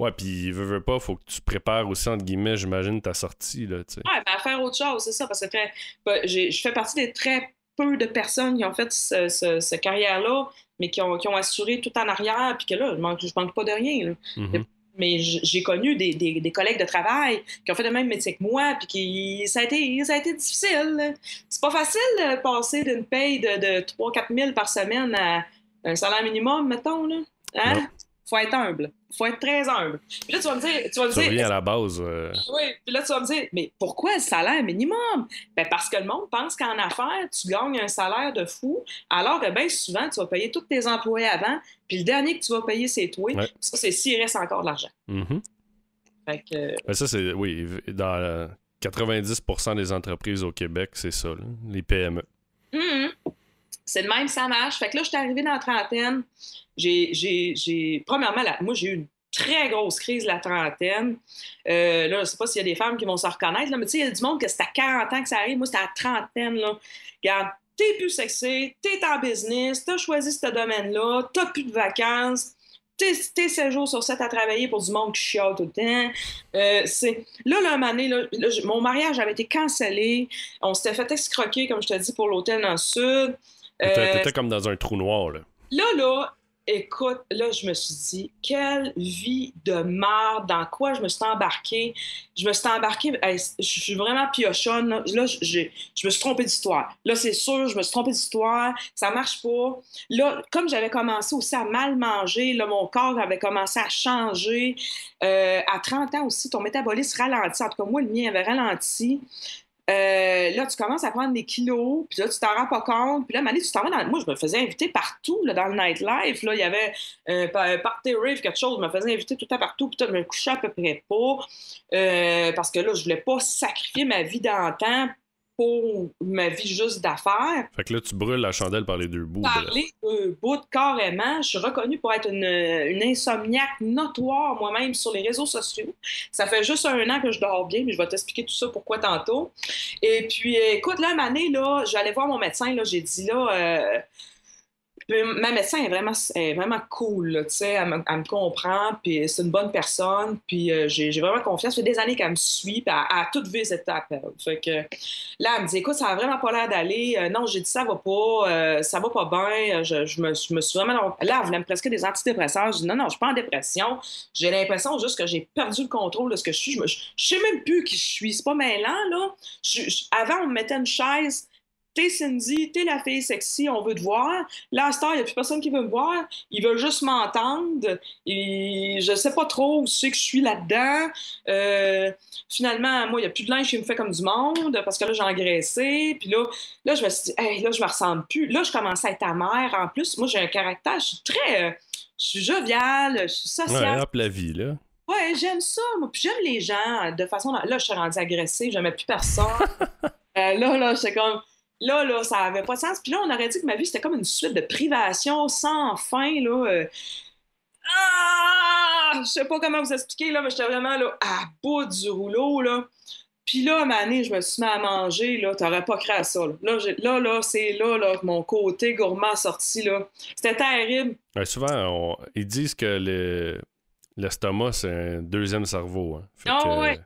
Ouais, puis veux, veux pas, faut que tu prépares aussi, entre guillemets, j'imagine, ta sortie, là, tu sais. Ouais, ben, à faire autre chose, c'est ça, parce que ben, j'ai- je fais partie des très peu de personnes qui ont fait ce, ce- ce carrière-là, mais qui ont, qui ont assuré tout en arrière, puis que là, je manque, je manque pas de rien. là. Mhm. Mais j'ai connu des, des- des collègues de travail qui ont fait le même métier que moi, puis qui, ça, a été, ça a été difficile. C'est pas facile de passer d'une paye de, de 3-4 000 par semaine à un salaire minimum, mettons. Là. Hein? Faut être humble. Faut être très humble. Puis là, tu vas me dire... Tu vas me dire reviens à la base. euh, oui, puis là, tu vas me dire, mais pourquoi le salaire minimum? Ben parce que le monde pense qu'en affaires, tu gagnes un salaire de fou, alors que bien souvent, tu vas payer tous tes employés avant, puis le dernier que tu vas payer, c'est toi. Ouais. Puis Ça, c'est s'il reste encore de l'argent. mhm. Fait que, euh, Ben ça, c'est, oui, dans euh, 90% des entreprises au Québec, c'est ça, là, les PME. hum, c'est le même, ça marche. Fait que là, je suis arrivée dans la trentaine. J'ai. Premièrement, moi, j'ai eu une très grosse crise la trentaine. Euh, là, je sais pas s'il y a des femmes qui vont se reconnaître, là, mais tu sais, il y a du monde que c'est à 40 ans que ça arrive. Moi, c'était à la trentaine, là. Regarde, t'es plus sexy, t'es en business, t'as choisi ce domaine-là, t'as plus de vacances, t'es t'es 7 jours sur 7 à travailler pour du monde qui chiale tout le temps. Euh. Là, là, un moment donné, là, mon mariage avait été cancellé. On s'était fait escroquer, comme je te dis, pour l'hôtel dans le sud. T'étais Euh, t'étais comme dans un trou noir, là. Là, là, écoute, là, je me suis dit, quelle vie de merde, dans quoi je me suis embarquée. Je me suis embarquée, hey, je suis vraiment piochonne. Là, je me suis trompée d'histoire. Là, c'est sûr, je me suis trompée d'histoire. Ça marche pas. Là, comme j'avais commencé aussi à mal manger, là, mon corps avait commencé à changer. Euh, à 30 ans aussi, ton métabolisme ralentit. En tout cas, moi, le mien avait ralenti. Euh, là, tu commences à prendre des kilos, puis là, tu t'en rends pas compte. Puis là, Mané, tu t'en vas dans... Moi, je me faisais inviter partout, là, dans le nightlife. Là, il y avait euh, un party rave, quelque chose. Je me faisais inviter tout le temps partout. Puis je me couchais à peu près pas. Euh, parce que là, je voulais pas sacrifier ma vie d'antan pour ma vie juste d'affaires. Fait que là, tu brûles la chandelle par les deux bouts. bref. Parler de bout carrément. Je suis reconnue pour être une, une insomniaque notoire moi-même sur les réseaux sociaux. Ça fait juste un an que je dors bien, mais je vais t'expliquer tout ça pourquoi tantôt. Et puis, écoute, là, année, là, j'allais voir mon médecin, là, j'ai dit, là, euh, ma médecin est vraiment, est vraiment cool, tu sais, elle, me- comprend, puis c'est une bonne personne, puis euh, j'ai vraiment confiance. Ça fait des années qu'elle me suit, puis elle, elle a tout vu. Fait que là, elle me dit, écoute, ça a vraiment pas l'air d'aller. Euh, non, j'ai dit, ça va pas, euh, ça va pas bien. Je, je me, je me suis vraiment. Là, elle voulait me prescrire des antidépresseurs. Je dis, non, non, je suis pas en dépression. J'ai l'impression juste que j'ai perdu le contrôle de ce que je suis. Je, me- je, sais même plus qui je suis. C'est pas mêlant, là. Avant, on me mettait une chaise. T'es Cindy, t'es la fille sexy, on veut te voir. Là, heure, il n'y a plus personne qui veut me voir. Ils veulent juste m'entendre. Et je sais pas trop où c'est que je suis là-dedans. Euh, finalement, moi, il n'y a plus de linge qui me fait comme du monde parce que là, j'ai engraissé. Puis là, là, je me suis dit, hey, là, je me ressemble plus. Là, je commençais à être ta mère. En plus, moi, j'ai un caractère, je suis très. euh, je suis joviale, je suis sociale. Ouais, hop la vie, là. Ouais, j'aime ça. Moi, puis j'aime les gens de façon. Là, je suis rendue agressive, j'aimais plus personne. (laughs) Euh, là, là, j'étais comme. Là, là, ça avait pas de sens. Puis là, on aurait dit que ma vie, c'était comme une suite de privations sans fin, là. euh. Ah! Je sais pas comment vous expliquer, là, mais j'étais vraiment, là, à bout du rouleau, là. Puis là, moment donné, je me suis mis à manger, là, t'aurais pas cru à ça, là. Là, là, là, c'est là, là, que mon côté gourmand sorti, là. C'était terrible. Ouais, souvent, on- ils disent que le- l'estomac, c'est un deuxième cerveau. hein. Fait Ah que- ouais.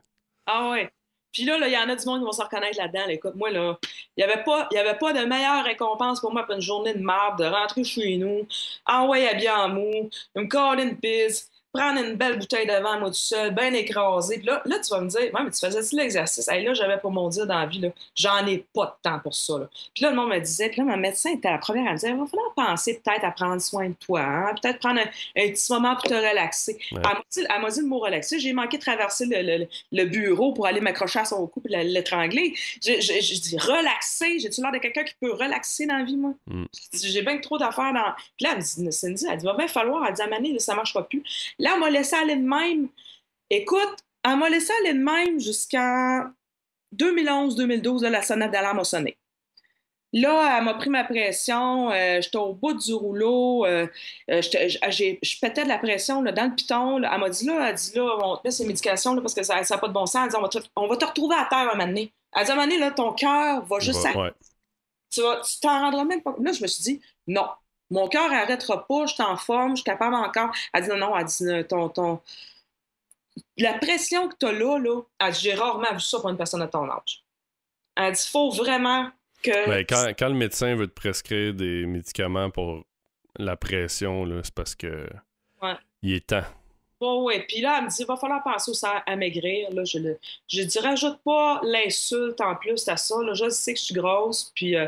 Ah ouais. Puis là, il y en a du monde qui vont se reconnaître là-dedans. là. Écoute, moi, là, il n'y avait, pas- pas de meilleure récompense pour moi après une journée de marde, de rentrer chez nous, envoyer habillé en mou, me coller une pisse, prendre une belle bouteille de vin, moi tout seul, bien écrasé. Puis là, là, tu vas me dire, ouais, mais tu faisais-tu l'exercice? Hey, là, j'avais pas mon dire dans la vie, là. J'en ai pas de temps pour ça, là. Puis là, le monde me disait, puis là, ma médecin était la première à me dire, il va falloir penser peut-être à prendre soin de toi, hein? peut-être prendre un, un petit moment pour te relaxer. Ouais. Elle m'a dit- le mot relaxer. J'ai manqué de traverser le, le- le bureau pour aller m'accrocher à son cou et l'étrangler. J'ai dit relaxer? J'ai-tu l'air de quelqu'un qui peut relaxer dans la vie, moi? Mm. J'ai bien trop d'affaires dans. Puis là, elle me dit, Cindy, elle dit, va bien falloir. Elle dit, à Mané, là, ça marchera plus. Là, elle m'a laissé aller de même. Écoute, elle m'a laissé aller de même jusqu'en 2011-2012, là, la sonnette d'alarme a sonné. Là, elle m'a pris ma pression, euh, j'étais au bout du rouleau, euh, euh, j'ai- je pétais de la pression là, dans le piton. là. Elle m'a dit là, elle dit là, on te met ces médications là, parce que ça n'a pas de bon sens. Elle dit on va, te, on va te retrouver à terre un moment donné. Elle dit à un moment donné, là, ton cœur va juste ouais. Tu vas- tu t'en rendras même pas. Là, je me suis dit non, mon cœur n'arrêtera pas, je suis en forme, je suis capable encore. Elle dit non, non, elle dit euh, ton. ton... La pression que tu as là, là, elle dit j'ai rarement vu ça pour une personne de ton âge. Elle dit faut vraiment que. Ben, quand, quand le médecin veut te prescrire des médicaments pour la pression, là, c'est parce que Ouais. il est temps. Bon, ouais. Puis là, elle me dit, il va falloir penser aussi à, à maigrir. Là, je, le, je dis, rajoute pas l'insulte en plus à ça. Là. Je sais que je suis grosse. Puis, euh,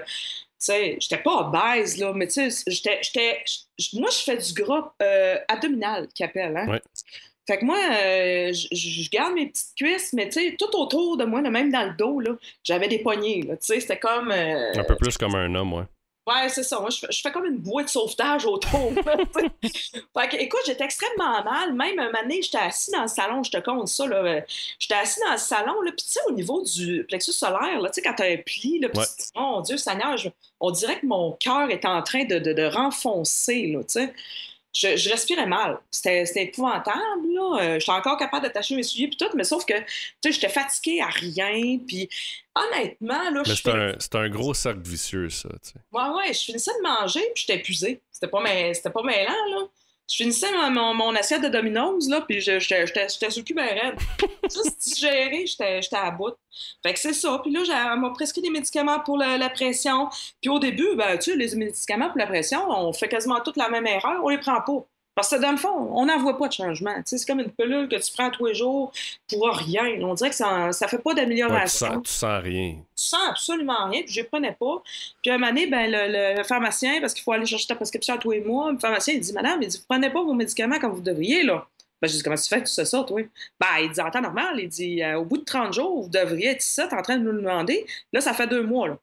sais, j'étais pas obèse, là, mais tu sais, j'étais, moi, je fais du gras euh, abdominal, qu'ils appellent, hein. Ouais. Fait que moi, euh, je- garde mes petites cuisses, mais tu sais, tout autour de moi, même dans le dos, là, j'avais des poignées. Tu sais, c'était comme... euh, Un peu plus comme un homme, ouais. Ouais, c'est ça. Moi, je fais, je fais comme une bouée de sauvetage autour. tu (laughs) fait que, écoute, j'étais extrêmement mal. Même un moment donné, j'étais assis dans le salon, je te compte ça. là, euh, J'étais assis dans le salon, là, puis tu sais, au niveau du plexus solaire, là, tu sais, quand t'as un pli, là, Ouais. tu- mon Dieu Seigneur, je- on dirait que mon cœur est en train de, de, de renfoncer, là, tu sais. Je, je respirais mal. C'était épouvantable, là. Euh, j'étais encore capable d'attacher mes souliers puis tout, mais sauf que, tu sais, j'étais fatiguée à rien, puis honnêtement, là, je c'est un, un gros cercle vicieux, ça. tu sais. Ouais, ouais, je finissais de manger, puis j'étais épuisée. C'était pas, c'était pas mêlant, là. Je finissais mon, mon, mon assiette de Domino's, là, puis je- j'étais sur le cul ben raide. (laughs) Juste digérer, j'étais à bout. Fait que c'est ça. Puis là, j'ai- elle m'a prescrit des médicaments pour la, la pression. Puis au début, ben, tu sais, les médicaments pour la pression, on fait quasiment toute la même erreur, on les prend pas. Parce que dans le fond, on n'en voit pas de changement. Tu c'est comme une pilule que tu prends tous les jours pour rien. On dirait que ça ne fait pas Ouais, tu, d'amélioration. sens, tu sens rien. tu sens absolument rien, puis je ne prenais pas. Puis à un moment donné, ben, le, le pharmacien, parce qu'il faut aller chercher ta prescription à tous les mois, le pharmacien, il dit Madame, il dit, vous prenez pas vos médicaments comme vous devriez, là. Ben, je dis, comment tu fais que tu sais ça, toi? Ben, il dit, en temps normal, il dit, euh, au bout de 30 jours, vous devriez être t'es en train de nous le demander. Là, ça fait deux mois, là.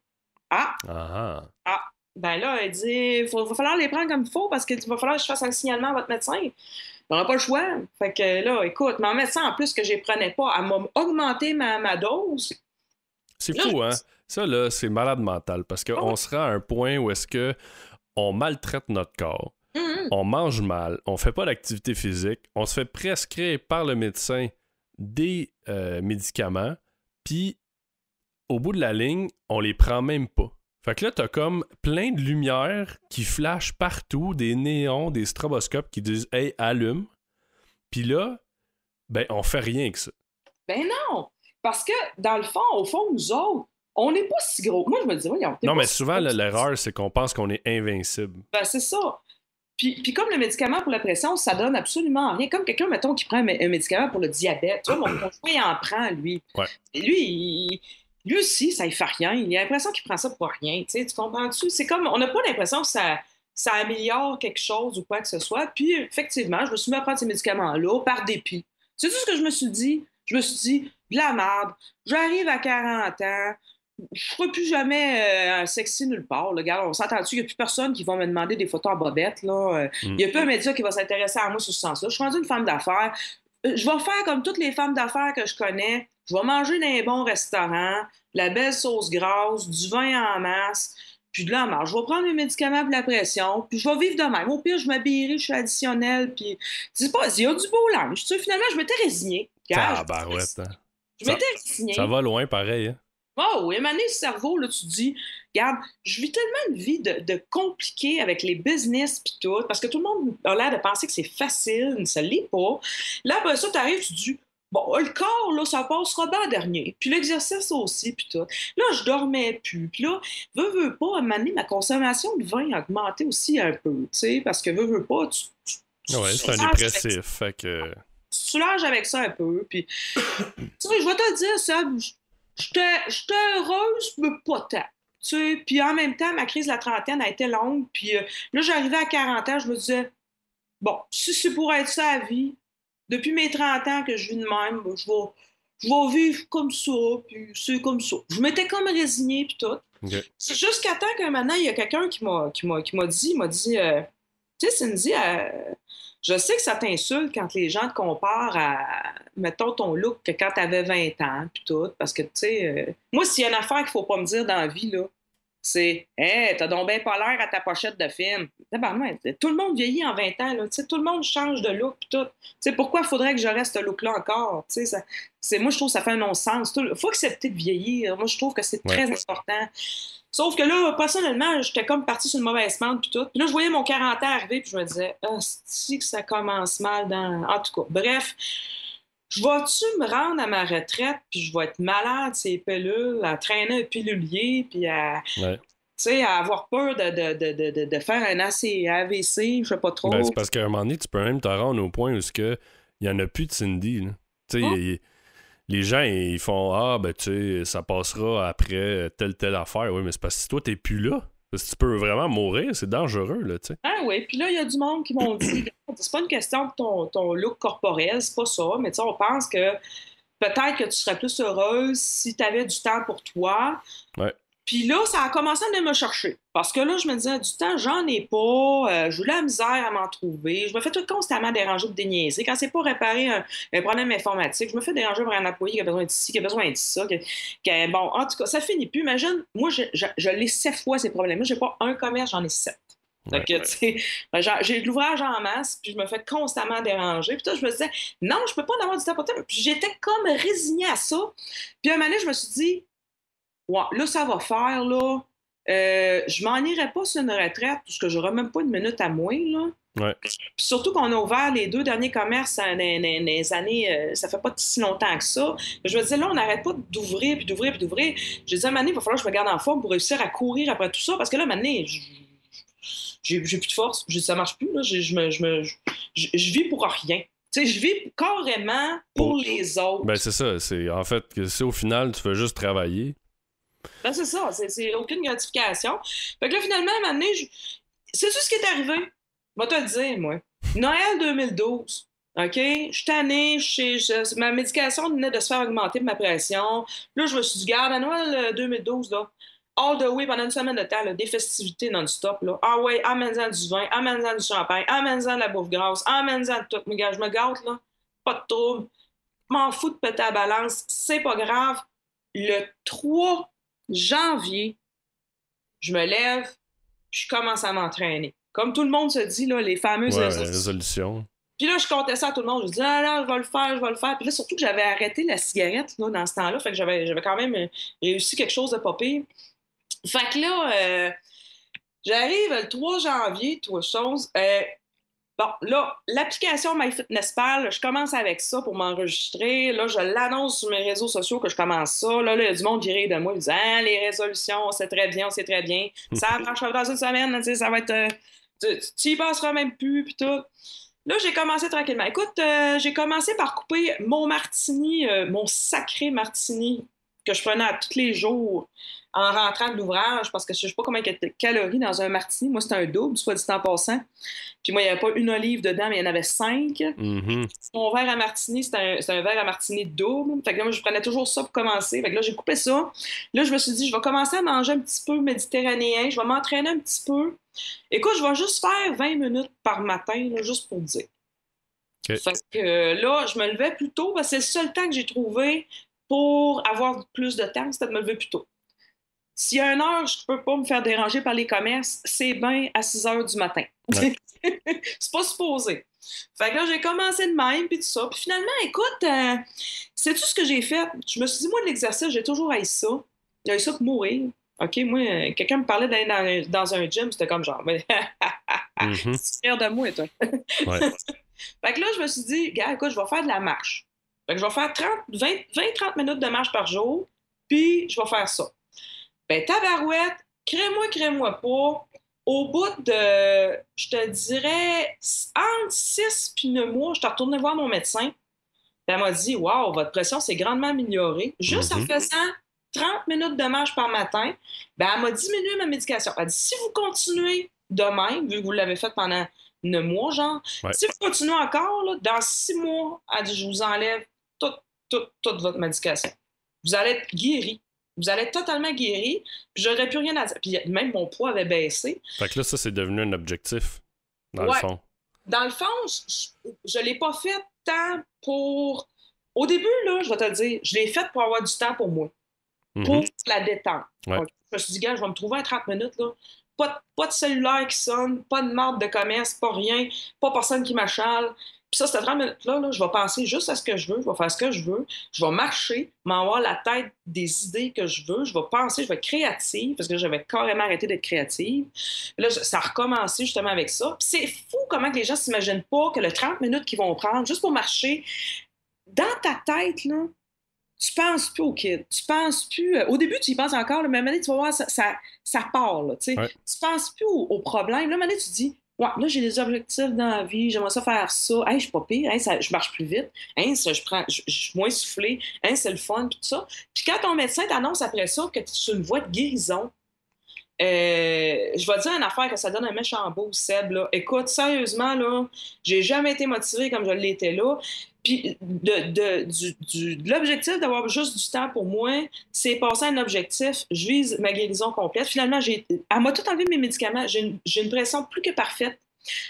Ah, Ah, ah. Ben là, il dit, il va falloir les prendre comme il faut parce qu'il va falloir que je fasse un signalement à votre médecin. On n'a pas le choix. Fait que là, écoute, mon médecin, en plus que je les prenais pas, elle m'a augmenté ma, ma dose. C'est fou, hein? Ça, là, c'est malade mental parce Ah qu'on ouais. se rend à un point où est-ce que on maltraite notre corps, hum. on mange mal, on fait pas d'activité physique, on se fait prescrire par le médecin des euh, médicaments, puis au bout de la ligne, on les prend même pas. Fait que là, t'as comme plein de lumières qui flashent partout, des néons, des stroboscopes qui disent Hey, allume. Puis là, ben, on fait rien que ça. Ben non! Parce que, dans le fond, au fond, nous autres, on n'est pas si gros. Moi, je me dis, voyons. t'es Non, mais si souvent, l'erreur, c'est qu'on pense qu'on est invincible. Ben, c'est ça. Puis, puis comme le médicament pour la pression, ça donne absolument rien. Comme quelqu'un, mettons, qui prend un, mé- un médicament pour le diabète. Tu vois, mon (coughs) conjoint, il en prend, lui. Ouais. Et lui, il- lui aussi, ça ne fait rien. Il a l'impression qu'il prend ça pour rien. Tu sais, tu comprends-tu? C'est comme, on n'a pas l'impression que ça, ça améliore quelque chose ou quoi que ce soit. Puis, effectivement, je me suis mis à prendre ces médicaments-là par dépit. C'est tout ce que je me suis dit. Je me suis dit, de la merde, j'arrive à 40 ans, je ne ferai plus jamais euh, un sexy nulle part. Là. Regarde, on s'entend dessus, il n'y a plus personne qui va me demander des photos en bobette. Euh, Il Mm. n'y a plus un média qui va s'intéresser à moi sur ce sens-là. Je suis rendue une femme d'affaires. Euh, Je vais faire comme toutes les femmes d'affaires que je connais. Je vais manger dans les bons restaurants, la belle sauce grasse, du vin en masse, puis de la marge. Je vais prendre mes médicaments pour la pression, puis je vais vivre de même. Au pire, je m'habillerai, je suis additionnelle, puis dis pas, il y a du beau linge. Tu sais, finalement, je m'étais résignée. Ah, barouette, hein. je m'étais résignée. Ça va loin, pareil. Hein? Oh, oui, mané, le cerveau, là, tu te dis, regarde, je vis tellement une vie de, de compliquée avec les business pis tout, parce que tout le monde a l'air de penser que c'est facile, mais ça l'est pas. Là, après ça, t'arrives, tu te dis, bon, le corps, là, ça passera bien en dernier. Puis l'exercice aussi, puis tout. Là, je dormais plus. Puis là, veux, veux pas, à un moment donné, ma consommation de vin a augmenté aussi un peu, tu sais, parce que veux, veux pas, tu... tu- Ouais, c'est un dépressif. Fait que. tu soulages avec ça un peu. Puis, (coughs) tu sais, je vais te dire, j'étais j'étais heureuse, mais pas tant. Tu sais, puis en même temps, ma crise de la trentaine a été longue. Puis euh, là, j'arrivais à 40 ans, je me disais, bon, si c'est pour être ça à vie, depuis mes 30 ans que je vis de même, ben, je vais, je vais vivre comme ça, puis c'est comme ça. Je m'étais comme résignée, puis tout. C'est jusqu'à temps qu'un maintenant, il y a quelqu'un qui m'a qui m'a qui m'a dit, il m'a dit, euh, tu sais, Cindy, euh, je sais que ça t'insulte quand les gens te comparent à, mettons, ton look que quand t'avais 20 ans, puis tout, parce que, tu sais, euh, moi, s'il y a une affaire qu'il faut pas me dire dans la vie, là, c'est « Hey, t'as donc bien pas l'air à ta pochette de film. » Tout le monde vieillit en 20 ans, là, tout le monde change de look, tout. Pourquoi faudrait que je reste ce look-là encore? Ça- c'est, moi, je trouve que ça fait un non-sens. Il faut accepter de vieillir. Moi, je trouve que c'est Ouais. très important. Sauf que là, personnellement, j'étais comme partie sur une mauvaise pente, puis tout. Puis là, je voyais mon 40 ans arriver, puis je me disais, ah, c'est que ça commence mal dans. En tout cas, bref, je vais-tu me rendre à ma retraite, puis je vais être malade, ces pilules, à traîner un pilulier, puis à. Ouais. Tu sais, à avoir peur de, de, de, de, faire un AC, AVC, je sais pas trop. Ben, c'est parce qu'à un moment donné, tu peux même te rendre au point où il y en a plus de Cindy. là. Tu sais, Oh. les gens, ils font Ah, ben, tu sais, ça passera après telle, telle affaire. Oui, mais c'est parce que toi, t'es plus là. Parce que tu peux vraiment mourir, c'est dangereux, là, tu sais. Ah oui, puis là, il y a du monde qui m'ont dit (coughs) c'est pas une question de ton, ton look corporel, c'est pas ça, mais tu sais, on pense que peut-être que tu serais plus heureuse si tu avais du temps pour toi. Ouais. Puis là, ça a commencé à venir me chercher. Parce que là, je me disais, du temps, j'en ai pas. euh, j'ai eu la misère à m'en trouver. Je me fais tout constamment déranger pour déniaiser. Quand c'est pas réparer un, un problème informatique, je me fais déranger par un employé qui a besoin d'ici, qui a besoin de ça. bon, en tout cas, ça finit plus. Imagine, moi, je, je, je l'ai sept fois ces problèmes-là. J'ai pas un commerce, j'en ai sept. Ouais. que, tu sais, ben, j'ai de l'ouvrage en masse, puis je me fais constamment déranger. Puis toi, je me disais, non, je peux pas en avoir du temps pour toi. Puis j'étais comme résignée à ça. Puis un moment donné, je me suis dit, ouais, là, ça va faire, là. Euh, je m'en irais pas sur une retraite, parce que j'aurais même pas une minute à moi, là. Ouais. Surtout qu'on a ouvert les deux derniers commerces dans les, années, euh, ça fait pas si longtemps que ça. Je me disais, là, on n'arrête pas d'ouvrir, puis d'ouvrir, puis d'ouvrir. Je disais, à un moment il va falloir que je me garde en forme pour réussir à courir après tout ça, parce que là, j- j'ai plus de force. Je ça marche plus, là. Je, je me, je, me- je- je vis pour rien. Tu sais, je vis carrément pour les autres. Ben, c'est ça. C'est en fait que si au final, tu fais juste travailler. Ben, c'est ça, c'est- aucune gratification. Fait que là, finalement, à un moment donné, je... c'est tout ce qui est arrivé? Vais te le dire, moi. Noël 2012. OK? Je suis tannée, je je- ma médication venait de se faire augmenter ma pression. Là, je me suis dit, garde, à Noël euh, 2012, là, all the way pendant une semaine de temps, des festivités non-stop. Là. Ah ouais, amène-en du vin, amène-en du champagne, amène-en de la bouffe grasse, amène-en de tout. Je me gâte, là. Pas de trouble. M'en fous de péter la balance. C'est pas grave. Le 3 janvier, je me lève, je commence à m'entraîner. Comme tout le monde se dit, là, les fameuses Ouais, résolutions. résolution. Puis là, je comptais ça à tout le monde. Je dis, ah là, je vais le faire, je vais le faire. Puis là, surtout que j'avais arrêté la cigarette là, dans ce temps-là. Fait que j'avais, j'avais quand même euh, réussi quelque chose de pas pire. Fait que là, euh, j'arrive le 3 janvier, trois choses. Euh, bon, là, l'application MyFitnessPal, je commence avec ça pour m'enregistrer. Là, je l'annonce sur mes réseaux sociaux que je commence ça. Là, là, il y a du monde qui rit de moi. Ils disent, ah, les résolutions, c'est très bien, c'est très bien. (laughs) Ça marche dans une semaine, tu sais, ça va être. euh, tu, tu y passeras même plus, puis tout. Là, j'ai commencé tranquillement. Écoute, euh, j'ai commencé par couper mon martini, euh, mon sacré martini que je prenais à tous les jours en rentrant de l'ouvrage parce que je sais pas combien de calories dans un martini. Moi, c'était un double, soit dit en passant. Puis moi, il n'y avait pas une olive dedans, mais il y en avait cinq. Mhm. Mon verre à martini, c'était un, verre à martini double. Fait que là, moi, je prenais toujours ça pour commencer. Fait que là, j'ai coupé ça. Là, je me suis dit, je vais commencer à manger un petit peu méditerranéen. Je vais m'entraîner un petit peu. Écoute, je vais juste faire 20 minutes par matin, là, juste pour dire. Ok. Fait que euh, là, je me levais plus tôt parce que c'est le seul temps que j'ai trouvé pour avoir plus de temps, c'était de me lever plus tôt. S'il y a une heure, je peux pas me faire déranger par les commerces, c'est bien à 6 heures du matin. Ouais. (laughs) c'est pas supposé. Fait que là, j'ai commencé de même, puis tout ça. Puis finalement, écoute, euh, c'est tout ce que j'ai fait? Je me suis dit, moi, de l'exercice, j'ai toujours haï ça. J'ai ça pour mourir. OK, moi, quelqu'un me parlait d'aller dans, dans un gym, c'était comme genre, mais es fier de moi, toi. Ouais. (laughs) Fait que là, je me suis dit, gars, écoute, je vais faire de la marche. Fait que je vais faire 30, 20, 20-30 minutes de marche par jour, puis je vais faire ça. Ben, tabarouette, crée-moi, crée-moi pas. Au bout de, je te dirais, entre 6 puis 9 mois, je suis retournée voir mon médecin. Elle m'a dit, Waouh, votre pression s'est grandement améliorée. Juste en Mhm. faisant 30 minutes de marche par matin, ben, elle m'a diminué ma médication. Elle a dit, si vous continuez de même, vu que vous l'avez fait pendant 9 mois, genre, Ouais. si vous continuez encore, là, dans 6 mois, elle dit, je vous enlève toute, toute, toute votre médication. Vous allez être guéri. Vous allez être totalement guéri. Puis j'aurais plus rien à dire. Puis même mon poids avait baissé. Fait que là, ça, c'est devenu un objectif, dans Ouais. le fond. Dans le fond, je ne l'ai pas fait tant pour. Au début, là, je vais te le dire, je l'ai fait pour avoir du temps pour moi, pour Mhm. la détente. Ouais. Donc, je me suis dit, gars, je vais me trouver à 30 minutes. Là. Pas, de, pas de cellulaire qui sonne, pas de marde de commerce, pas rien, pas personne qui m'achale. Puis ça, cette 30 minutes-là, là, je vais penser juste à ce que je veux, je vais faire ce que je veux, je vais marcher, m'avoir la tête des idées que je veux, je vais penser, je vais être créative, parce que j'avais carrément arrêté d'être créative. Puis là, ça a recommencé justement avec ça. Puis c'est fou comment que les gens s'imaginent pas que le 30 minutes qu'ils vont prendre juste pour marcher, dans ta tête, là, tu penses plus au kid. Tu penses plus. euh, au début, tu y penses encore, là, mais à un moment donné, tu vas voir, ça, ça, ça part. Là. Ouais. Tu penses plus au, au problème. Là, à un moment donné, tu dis Ouais, là, j'ai des objectifs dans la vie, j'aimerais ça faire ça. Hey, je suis pas pire, hey, ça, je marche plus vite. Hein, ça, je, prends, je suis moins soufflé. Hein, c'est le fun, tout ça. Puis quand ton médecin t'annonce après ça que tu es sur une voie de guérison, euh, je vais te dire une affaire que ça donne un méchant beau, Seb. Là. Écoute, sérieusement, là, j'ai jamais été motivé comme je l'étais là. Puis de, de, du, du- de l'objectif d'avoir juste du temps pour moi, c'est passer à un objectif. Je vise ma guérison complète. Finalement, j'ai, elle m'a tout enlevé mes médicaments. J'ai une, j'ai une pression plus que parfaite.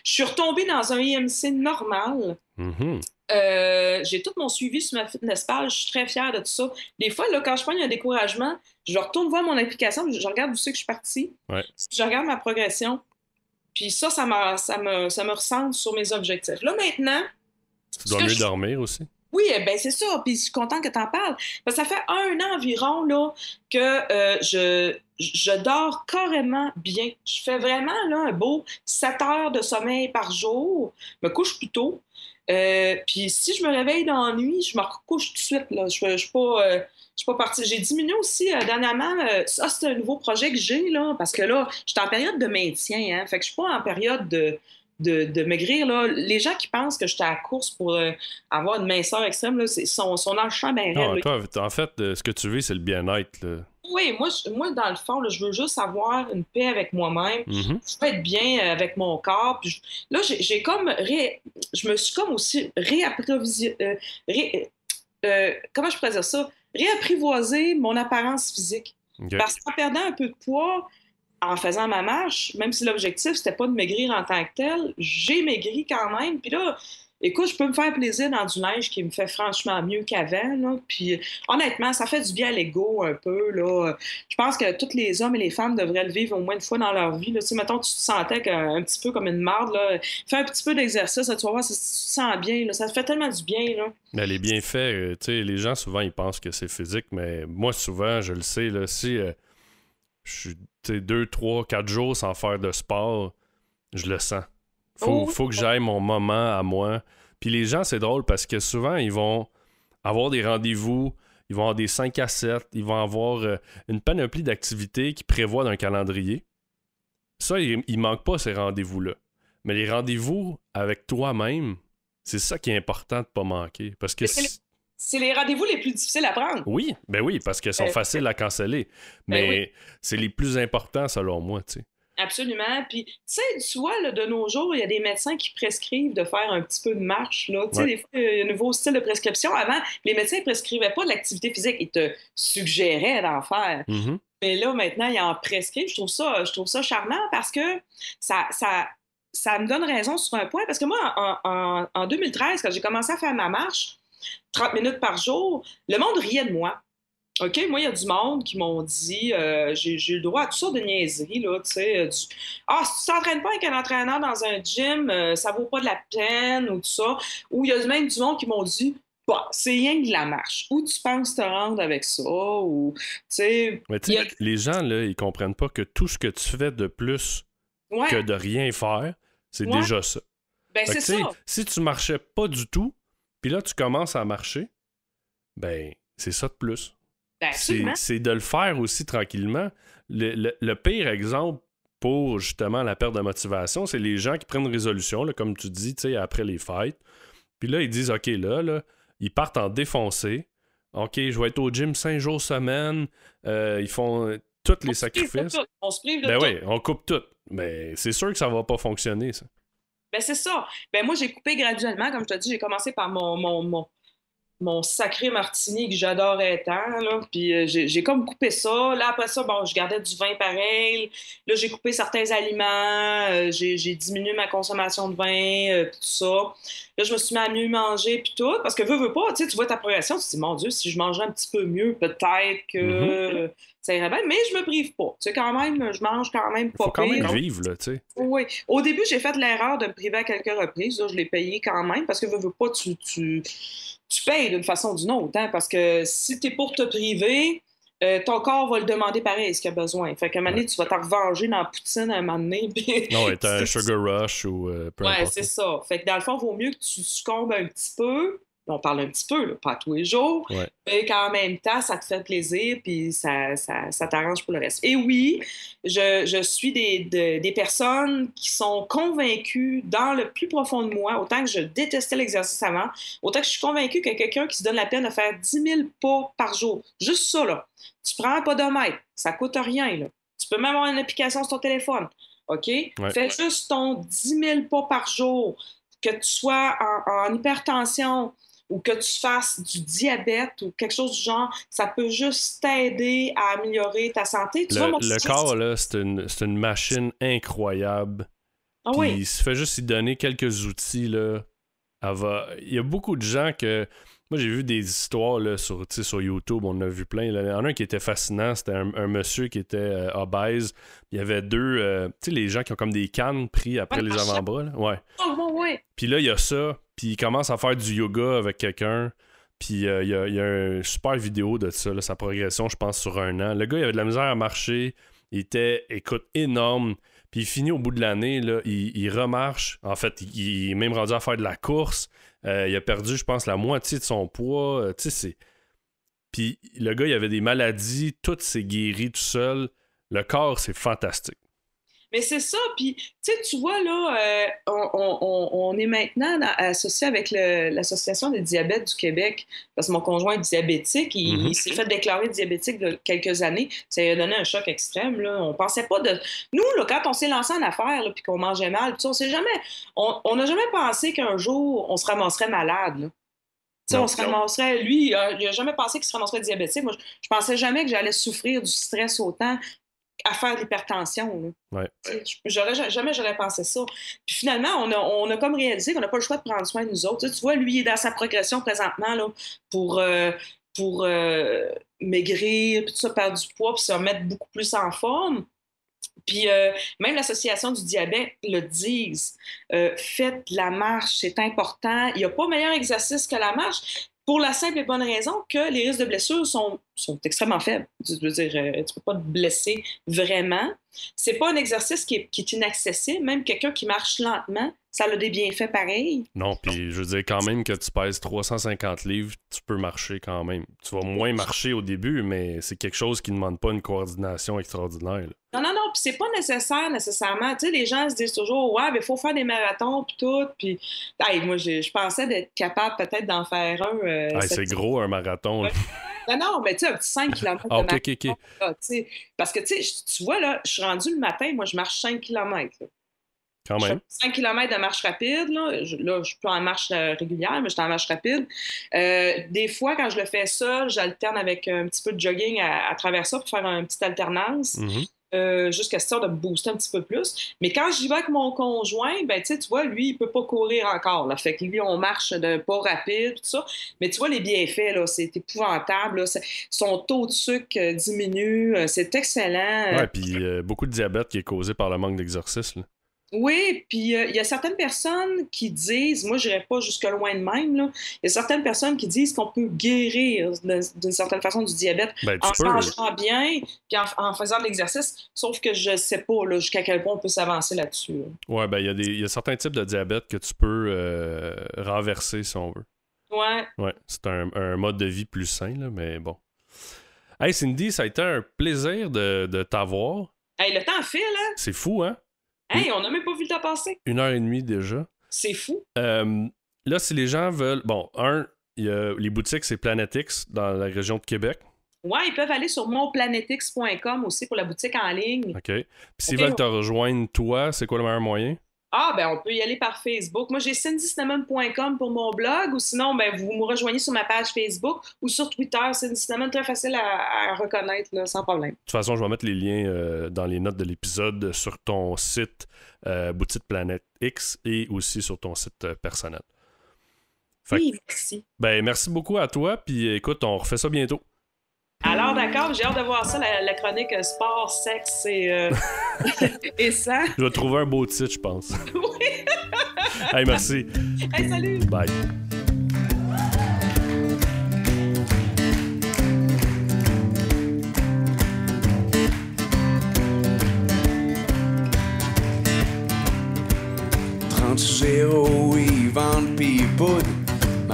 Je suis retombée dans un IMC normal. Mhm. Euh, j'ai tout mon suivi sur ma fitness page. Je suis très fière de tout ça. Des fois, là, quand je prends un découragement, je retourne voir mon application, je regarde où c'est que je suis partie. Ouais. Je regarde ma progression. Puis ça, ça, me, ça me ressemble sur mes objectifs. Là, maintenant, Tu dois mieux je- dormir aussi. oui, eh ben c'est ça. Puis je suis contente que tu en parles. Parce que ça fait un an environ là, que euh, je, je dors carrément bien. Je fais vraiment là, un beau 7 heures de sommeil par jour. Je me couche plus tôt. Euh, puis si je me réveille dans la nuit, je me recouche tout de suite. Là. Je ne suis pas, euh, je suis pas partie. J'ai diminué aussi euh, dernièrement. euh, ça, c'est un nouveau projet que j'ai, là, parce que là, je suis en période de maintien. Hein, fait que je suis pas en période de, de, de maigrir. Là. Les gens qui pensent que j'étais à la course pour euh, avoir une minceur extrême, là, c'est, sont, sont dans le champ ben Non, raide, là. toi, en fait, ce que tu veux, c'est le bien-être. là. Oui, moi, je- moi, dans le fond, là, je veux juste avoir une paix avec moi-même. Mhm. Je veux être bien avec mon corps. Puis je- là, j'ai j'ai comme. ré- je me suis comme aussi réapprovisionné. euh, ré- euh, comment je pourrais dire ça? Réapprivoiser mon apparence physique. Parce qu'en perdant un peu de poids, en faisant ma marche, même si l'objectif, c'était pas de maigrir en tant que tel, j'ai maigri quand même. Puis là, écoute, je peux me faire plaisir dans du linge qui me fait franchement mieux qu'avant. Puis honnêtement, ça fait du bien à l'ego un peu. Là. Je pense que tous les hommes et les femmes devraient le vivre au moins une fois dans leur vie. Là. Tu sais, mettons, tu te sentais que- un petit peu comme une marde. Là. Fais un petit peu d'exercice, tu vas voir, ça, tu te sens bien. Là. Ça te fait tellement du bien. Là. Mais les bienfaits, euh, tu sais, les gens souvent ils pensent que c'est physique, mais moi souvent, je le sais, là, si euh, je suis deux, trois, quatre jours sans faire de sport, je le sens. Faut, Oh faut que j'aille mon moment à moi. Puis les gens, c'est drôle parce que souvent, ils vont avoir des rendez-vous, ils vont avoir des 5 à 7, ils vont avoir euh, une panoplie d'activités qui prévoient d'un calendrier. Ça, il, il manque pas ces rendez-vous-là. Mais les rendez-vous avec toi-même, c'est ça qui est important de pas manquer. Parce que c'est les rendez-vous les plus difficiles à prendre. oui, ben oui, parce qu'elles sont Euh, faciles à canceller. ben Mais c'est les plus importants selon moi, tu sais. Absolument. Puis, tu sais, tu vois, là, de nos jours, il y a des médecins qui prescrivent de faire un petit peu de marche. Là. Tu sais, Ouais. des fois, il y a un nouveau style de prescription. Avant, les médecins ne prescrivaient pas de l'activité physique. Ils te suggéraient d'en faire. Mhm. Mais là, maintenant, ils en prescrivent. Je trouve ça, je trouve ça charmant parce que ça, ça, ça me donne raison sur un point. Parce que moi, en, en- en 2013, quand j'ai commencé à faire ma marche, 30 minutes par jour, le monde riait de moi. OK, moi, il y a du monde qui m'ont dit, euh, j'ai eu le droit à toutes sortes de niaiseries, là, tu sais, euh, du- ah, si tu t'entraînes pas avec un entraîneur dans un gym, euh, ça vaut pas de la peine, ou tout ça. Ou il y a même du monde qui m'ont dit, bah, c'est rien que de la marche. Où tu penses te rendre avec ça, ou, tu sais, Mais tu sais, a- les gens, là, ils comprennent pas que tout ce que tu fais de plus ouais, que de rien faire, c'est Ouais. déjà ça. ben c'est ça. Si tu marchais pas du tout, puis là, tu commences à marcher, ben, c'est ça de plus. Ben, C'est de le faire aussi tranquillement. Le, le- le pire exemple pour justement la perte de motivation, c'est les gens qui prennent une résolution, là, comme tu dis, après les fêtes. Puis là, ils disent, OK, là, là, ils partent en défoncé. OK, je vais être au gym cinq jours semaine. Euh, ils font euh, tous les On sacrifices. tout. On se prive de Ben tout. oui, on coupe tout. Mais c'est sûr que ça va pas fonctionner, ça. Ben, c'est ça. Ben, moi, j'ai coupé graduellement. Comme je te dis, j'ai commencé par mon, mon, mon, mon sacré martini que j'adorais tant. Là. Puis euh, j'ai comme coupé ça. Là, après ça, bon, je gardais du vin pareil. Là, j'ai coupé certains aliments. Euh, j'ai diminué ma consommation de vin, euh, tout ça. Là, je me suis mis à mieux manger, puis tout. Parce que veux, veux pas, tu vois ta progression, tu te dis, mon Dieu, si je mangeais un petit peu mieux, peut-être que Mhm. ça irait bien. Mais je me prive pas. Tu sais, quand même, je mange quand même pas Faut quand pire. même vivre, là, tu sais. Oui. Au début, j'ai fait l'erreur de me priver à quelques reprises. Là, je l'ai payé quand même parce que veux, veux pas, tu, tu, tu payes d'une façon ou d'une autre. hein, parce que si tu es pour te priver, euh, ton corps va le demander pareil, ce qu'il a besoin. Fait qu'à un moment donné, tu vas t'en revenger dans la poutine à un moment donné. puis- Non, être (laughs) un c'est- sugar rush ou euh, peu Ouais, c'est ça. Fait que dans le fond, il vaut mieux que tu succombes un petit peu. On parle un petit peu, là, pas tous les jours, Ouais. mais qu'en même temps, ça te fait plaisir, puis ça, ça, ça t'arrange pour le reste. Et oui, je, je suis des, de- des personnes qui sont convaincues dans le plus profond de moi, autant que je détestais l'exercice avant, autant que je suis convaincue que quelqu'un qui se donne la peine de faire 10 000 pas par jour, juste ça, là, tu prends un podomètre, ça coûte rien, là. Tu peux même avoir une application sur ton téléphone. OK? Fais juste ton 10 000 pas par jour, que tu sois en, en hypertension ou que tu fasses du diabète ou quelque chose du genre, ça peut juste t'aider à améliorer ta santé. Tu vois, Le, mon le corps, là, c'est une, une machine incroyable. Ah oui, il se fait juste y donner quelques outils, là. Elle va... Il y a beaucoup de gens que. Moi, j'ai vu des histoires là, sur, sur YouTube, on en a vu plein. Il y en a un qui était fascinant, c'était un, un monsieur qui était euh, obèse. Il y avait deux, euh, tu sais, les gens qui ont comme des cannes pris après les avant-bras. là. Ouais. oh, bon, ouais. Puis là, il y a ça, puis il commence à faire du yoga avec quelqu'un. Puis euh, il y, a, y a une super vidéo de ça, là, sa progression, je pense, sur un an. Le gars, il avait de la misère à marcher. Il était, écoute, énorme. Puis il finit au bout de l'année, il, il remarche. En fait, il, est même rendu à faire de la course. Euh, il a perdu, je pense, la moitié de son poids. Euh, tu. Puis le gars, il avait des maladies, tout s'est guéri tout seul. Le corps, c'est fantastique. Mais c'est ça, puis tu sais, tu vois, là, euh, on, on- on est maintenant associé avec l'Association des diabètes du Québec, parce que mon conjoint est diabétique, il, Mhm. il s'est fait déclarer diabétique il y a quelques années, ça lui a donné un choc extrême, là. On pensait pas de... Nous, là, quand on s'est lancé en affaires, là, puis qu'on mangeait mal, puis on s'est jamais... On n'a jamais pensé qu'un jour, on se ramasserait malade, là. Tu sais, Non, on se ramasserait, lui, il n'a jamais pensé qu'il se ramasserait diabétique. Moi, je, je pensais jamais que j'allais souffrir du stress autant à faire l'hypertension. Ouais. J'aurais, jamais j'aurais pensé ça. Puis finalement, on a, on a comme réalisé qu'on n'a pas le choix de prendre soin de nous autres. Tu, sais, tu vois, lui, il est dans sa progression présentement là, pour, euh, pour euh, maigrir, puis tout ça, perdre du poids, puis se remettre beaucoup plus en forme. Puis euh, même l'Association du diabète le disent. Faites la marche, c'est important. Il n'y a pas meilleur exercice que la marche. Pour la simple et bonne raison que les risques de blessure sont, sont extrêmement faibles. Tu veux dire, euh, tu ne peux pas te blesser vraiment. C'est pas un exercice qui est, qui est inaccessible. Même quelqu'un qui marche lentement, ça a des bienfaits pareils. Non, puis je veux dire, quand même que tu pèses 350 livres, tu peux marcher quand même. Tu vas moins marcher au début, mais c'est quelque chose qui ne demande pas une coordination extraordinaire. là. Non, non, non, puis c'est pas nécessaire nécessairement. Tu sais, les gens se disent toujours, ouais, mais il faut faire des marathons, puis tout. Puis, hey, moi, j'ai- je pensais d'être capable peut-être d'en faire un. euh, c'est gros un marathon. là. (laughs) Non, non, mais tu sais, un petit 5 km Ah, ok, ok, ok. là, tu sais. Parce que, tu vois, là, je suis rendu le matin, moi, je marche 5 km. Quand Je même. fais 5 km de marche rapide. Là, je, là, je suis pas en marche euh, régulière, mais je suis en marche rapide. Euh, des fois, quand je le fais ça, j'alterne avec un petit peu de jogging à, à travers ça pour faire une petite alternance, Mhm. Euh, juste question de me booster un petit peu plus. Mais quand j'y vais avec mon conjoint, ben, tu vois, lui, il peut pas courir encore. Là. Fait que lui, on marche de pas rapide, tout ça. Mais tu vois, les bienfaits, là, c'est épouvantable. Son taux de sucre euh, diminue. euh, C'est excellent. Ouais, puis beaucoup de diabète qui est causé par le manque d'exercice. Oui, puis euh, il y a certaines personnes qui disent, moi je n'irai pas jusque loin de même, il y a certaines personnes qui disent qu'on peut guérir d'une certaine façon du diabète Ben, en mangeant bien, puis en, en faisant de l'exercice, sauf que je sais pas jusqu'à quel point on peut s'avancer là-dessus. là. Ouais, ben, il y, a y certains types de diabète que tu peux euh, renverser si on veut. Ouais, Ouais, c'est un, un mode de vie plus sain, là, mais bon. Hey Cindy, ça a été un plaisir de, de t'avoir. hey, le temps file, hein? C'est fou, hein? Hey, on n'a même pas vu le temps passer. Une heure et demie déjà. C'est fou. Euh, là, si les gens veulent. Bon, un, il y a, les boutiques, c'est Planetix dans la région de Québec. Ouais, ils peuvent aller sur monplanetix.com aussi pour la boutique en ligne. OK. Puis s'ils veulent te rejoindre, toi, c'est quoi le meilleur moyen? Ah, ben on peut y aller par Facebook. Moi, j'ai cindycinnamon.com pour mon blog, ou sinon, ben, vous me rejoignez sur ma page Facebook ou sur Twitter. Cindy Cinnamon, très facile à, à reconnaître, là, sans problème. De toute façon, je vais mettre les liens euh, dans les notes de l'épisode sur ton site euh, Boutique Planète X et aussi sur ton site euh, personnel. Fait Oui, merci. ben, merci beaucoup à toi, puis écoute, on refait ça bientôt. Alors, d'accord, j'ai hâte de voir ça, la, la chronique euh, sport, sexe et, euh, (laughs) et sang. Je vais trouver un beau titre, je pense. (laughs) Oui. hey, merci. Hey, salut! Bye. vendent pis poudre.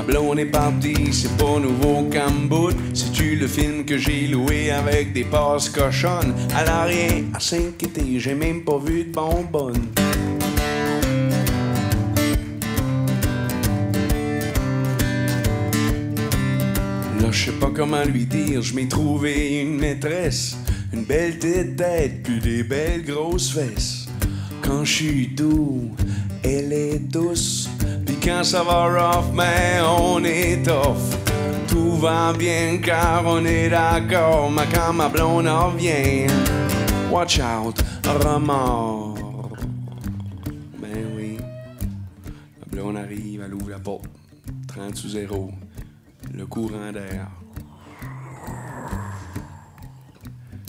Ma blonde est partie, c'est pas nouveau Cambout. C'est-tu le film que j'ai loué avec des passes cochonnes? À l'arrière, à s'inquiéter, j'ai même pas vu de bonbonne. Là, je sais pas comment lui dire, je m'ai trouvé une maîtresse, une belle tête tête, puis des belles grosses fesses. Quand je suis doux, elle est douce, quand ça va rough, mais on est tough. Tout va bien car on est d'accord, mais quand ma blonde en vient, watch out, remords. Ben oui, ma blonde arrive, elle ouvre la porte, 30 sous 0 le courant d'air.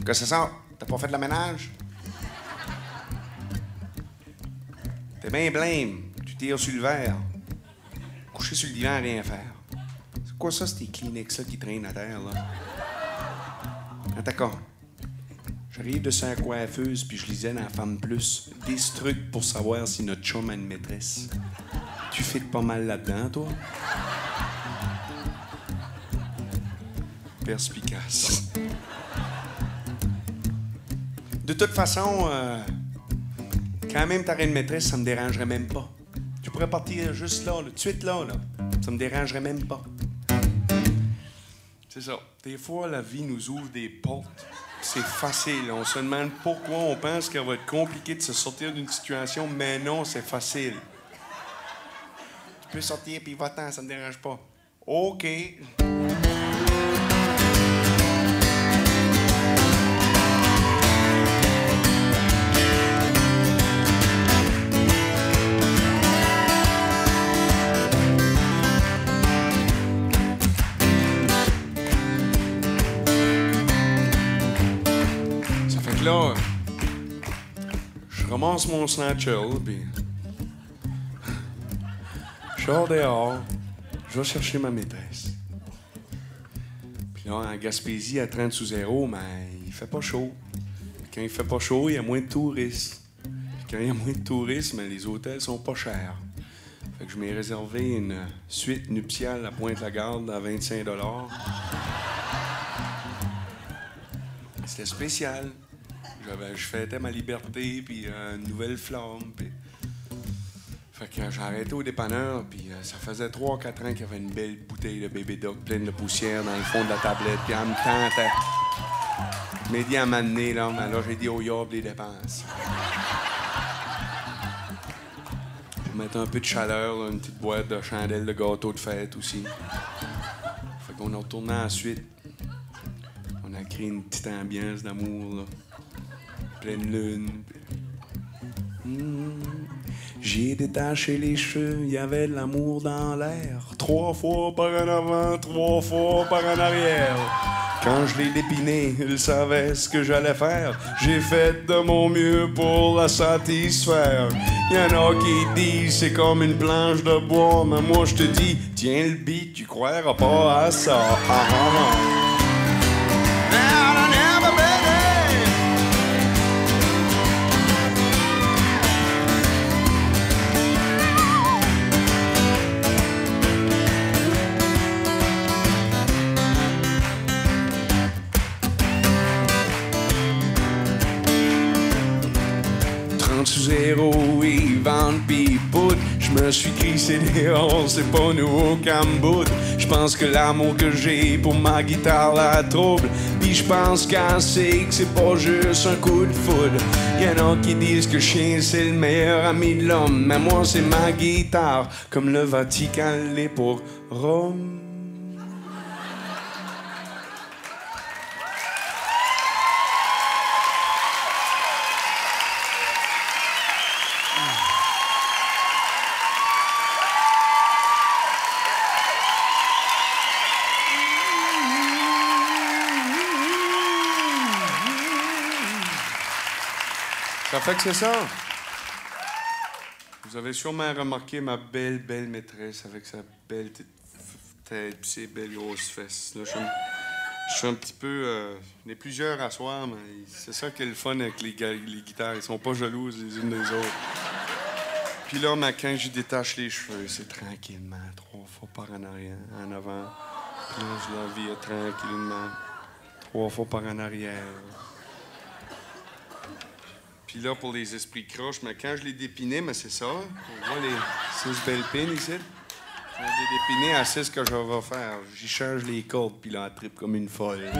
Que ça? T'as pas fait la ménage? T'es bien blême. Tu tires sur le verre. Coucher sur le divan, rien faire. C'est Quoi ça, c'est tes Kleenex là qui traînent à terre, là? D'accord. J'arrive de sa coiffeuse, puis je lisais dans la Femme Plus des trucs pour savoir si notre chum a une maîtresse. Tu fais pas mal là-dedans, toi? Perspicace. De toute façon, euh, quand même t'aurais une maîtresse, ça me dérangerait même pas. Tu pourrais partir juste là, tout de suite là, là. Ça me dérangerait même pas. C'est ça. Des fois, la vie nous ouvre des portes. C'est facile. On se demande pourquoi on pense qu'il va être compliqué de se sortir d'une situation, mais non, c'est facile. Tu peux sortir puis va-t'en, ça me dérange pas. OK. Que là, je ramasse mon snatchel, puis je sors dehors, je vais chercher ma maîtresse. Puis là, en Gaspésie, à 30 sous zéro, mais il fait pas chaud. Quand il fait pas chaud, il y a moins de touristes. Quand il y a moins de touristes, mais les hôtels sont pas chers. Fait que je m'ai réservé une suite nuptiale à Pointe-la-Garde à 25 C'était spécial. Je fêtais ma liberté, puis euh, une nouvelle flamme. Puis... Fait que j'ai arrêté au dépanneur, puis euh, ça faisait 3-4 ans qu'il y avait une belle bouteille de Baby Doc pleine de poussière dans le fond de la tablette, puis en me tentait. Je m'ai dit à m'amener, là, mais là, j'ai dit au yob les dépenses. Pour mettre un peu de chaleur, une petite boîte de chandelles de gâteau de fête aussi. Fait qu'on a retourné ensuite. On a créé une petite ambiance d'amour, là. Pleine lune. Hmm. J'ai détaché les cheveux, il y avait de l'amour dans l'air. Trois fois par en avant, trois fois par en arrière. Quand je l'ai dépiné, il savait ce que j'allais faire. J'ai fait de mon mieux pour la satisfaire. Y en a qui disent c'est comme une planche de bois, mais moi je te dis, tiens le beat, tu croiras pas à ça. Ah, ah, ah. Je suis crissé dehors, c'est pas nous au Camboud. Je pense que l'amour que j'ai pour ma guitare la trouble. Pis je pense qu'elle sait que c'est pas juste un coup de foudre. Y'en a qui disent que chien c'est le meilleur ami de l'homme. Mais moi c'est ma guitare, comme le Vatican l'est pour Rome. Fait que c'est ça. Vous avez sûrement remarqué ma belle, belle maîtresse avec sa belle tête et ses belles grosses fesses. Là, je, suis un, petit peu... euh, on est plusieurs à soir, mais c'est ça qui est le fun avec les, guitares. Ils sont pas jalouses les unes des autres. Puis là, mais quand je détache les cheveux, c'est tranquillement, trois fois par en arrière, en avant. Puis là, je la vire tranquillement, trois fois par en arrière. Puis là, pour les esprits croches, mais quand je les dépinais, mais c'est ça. On voit les six belles pines ici. Je les dépiner, à c'est ce que je vais faire. J'y change les cordes, puis là, elle tripe comme une folle.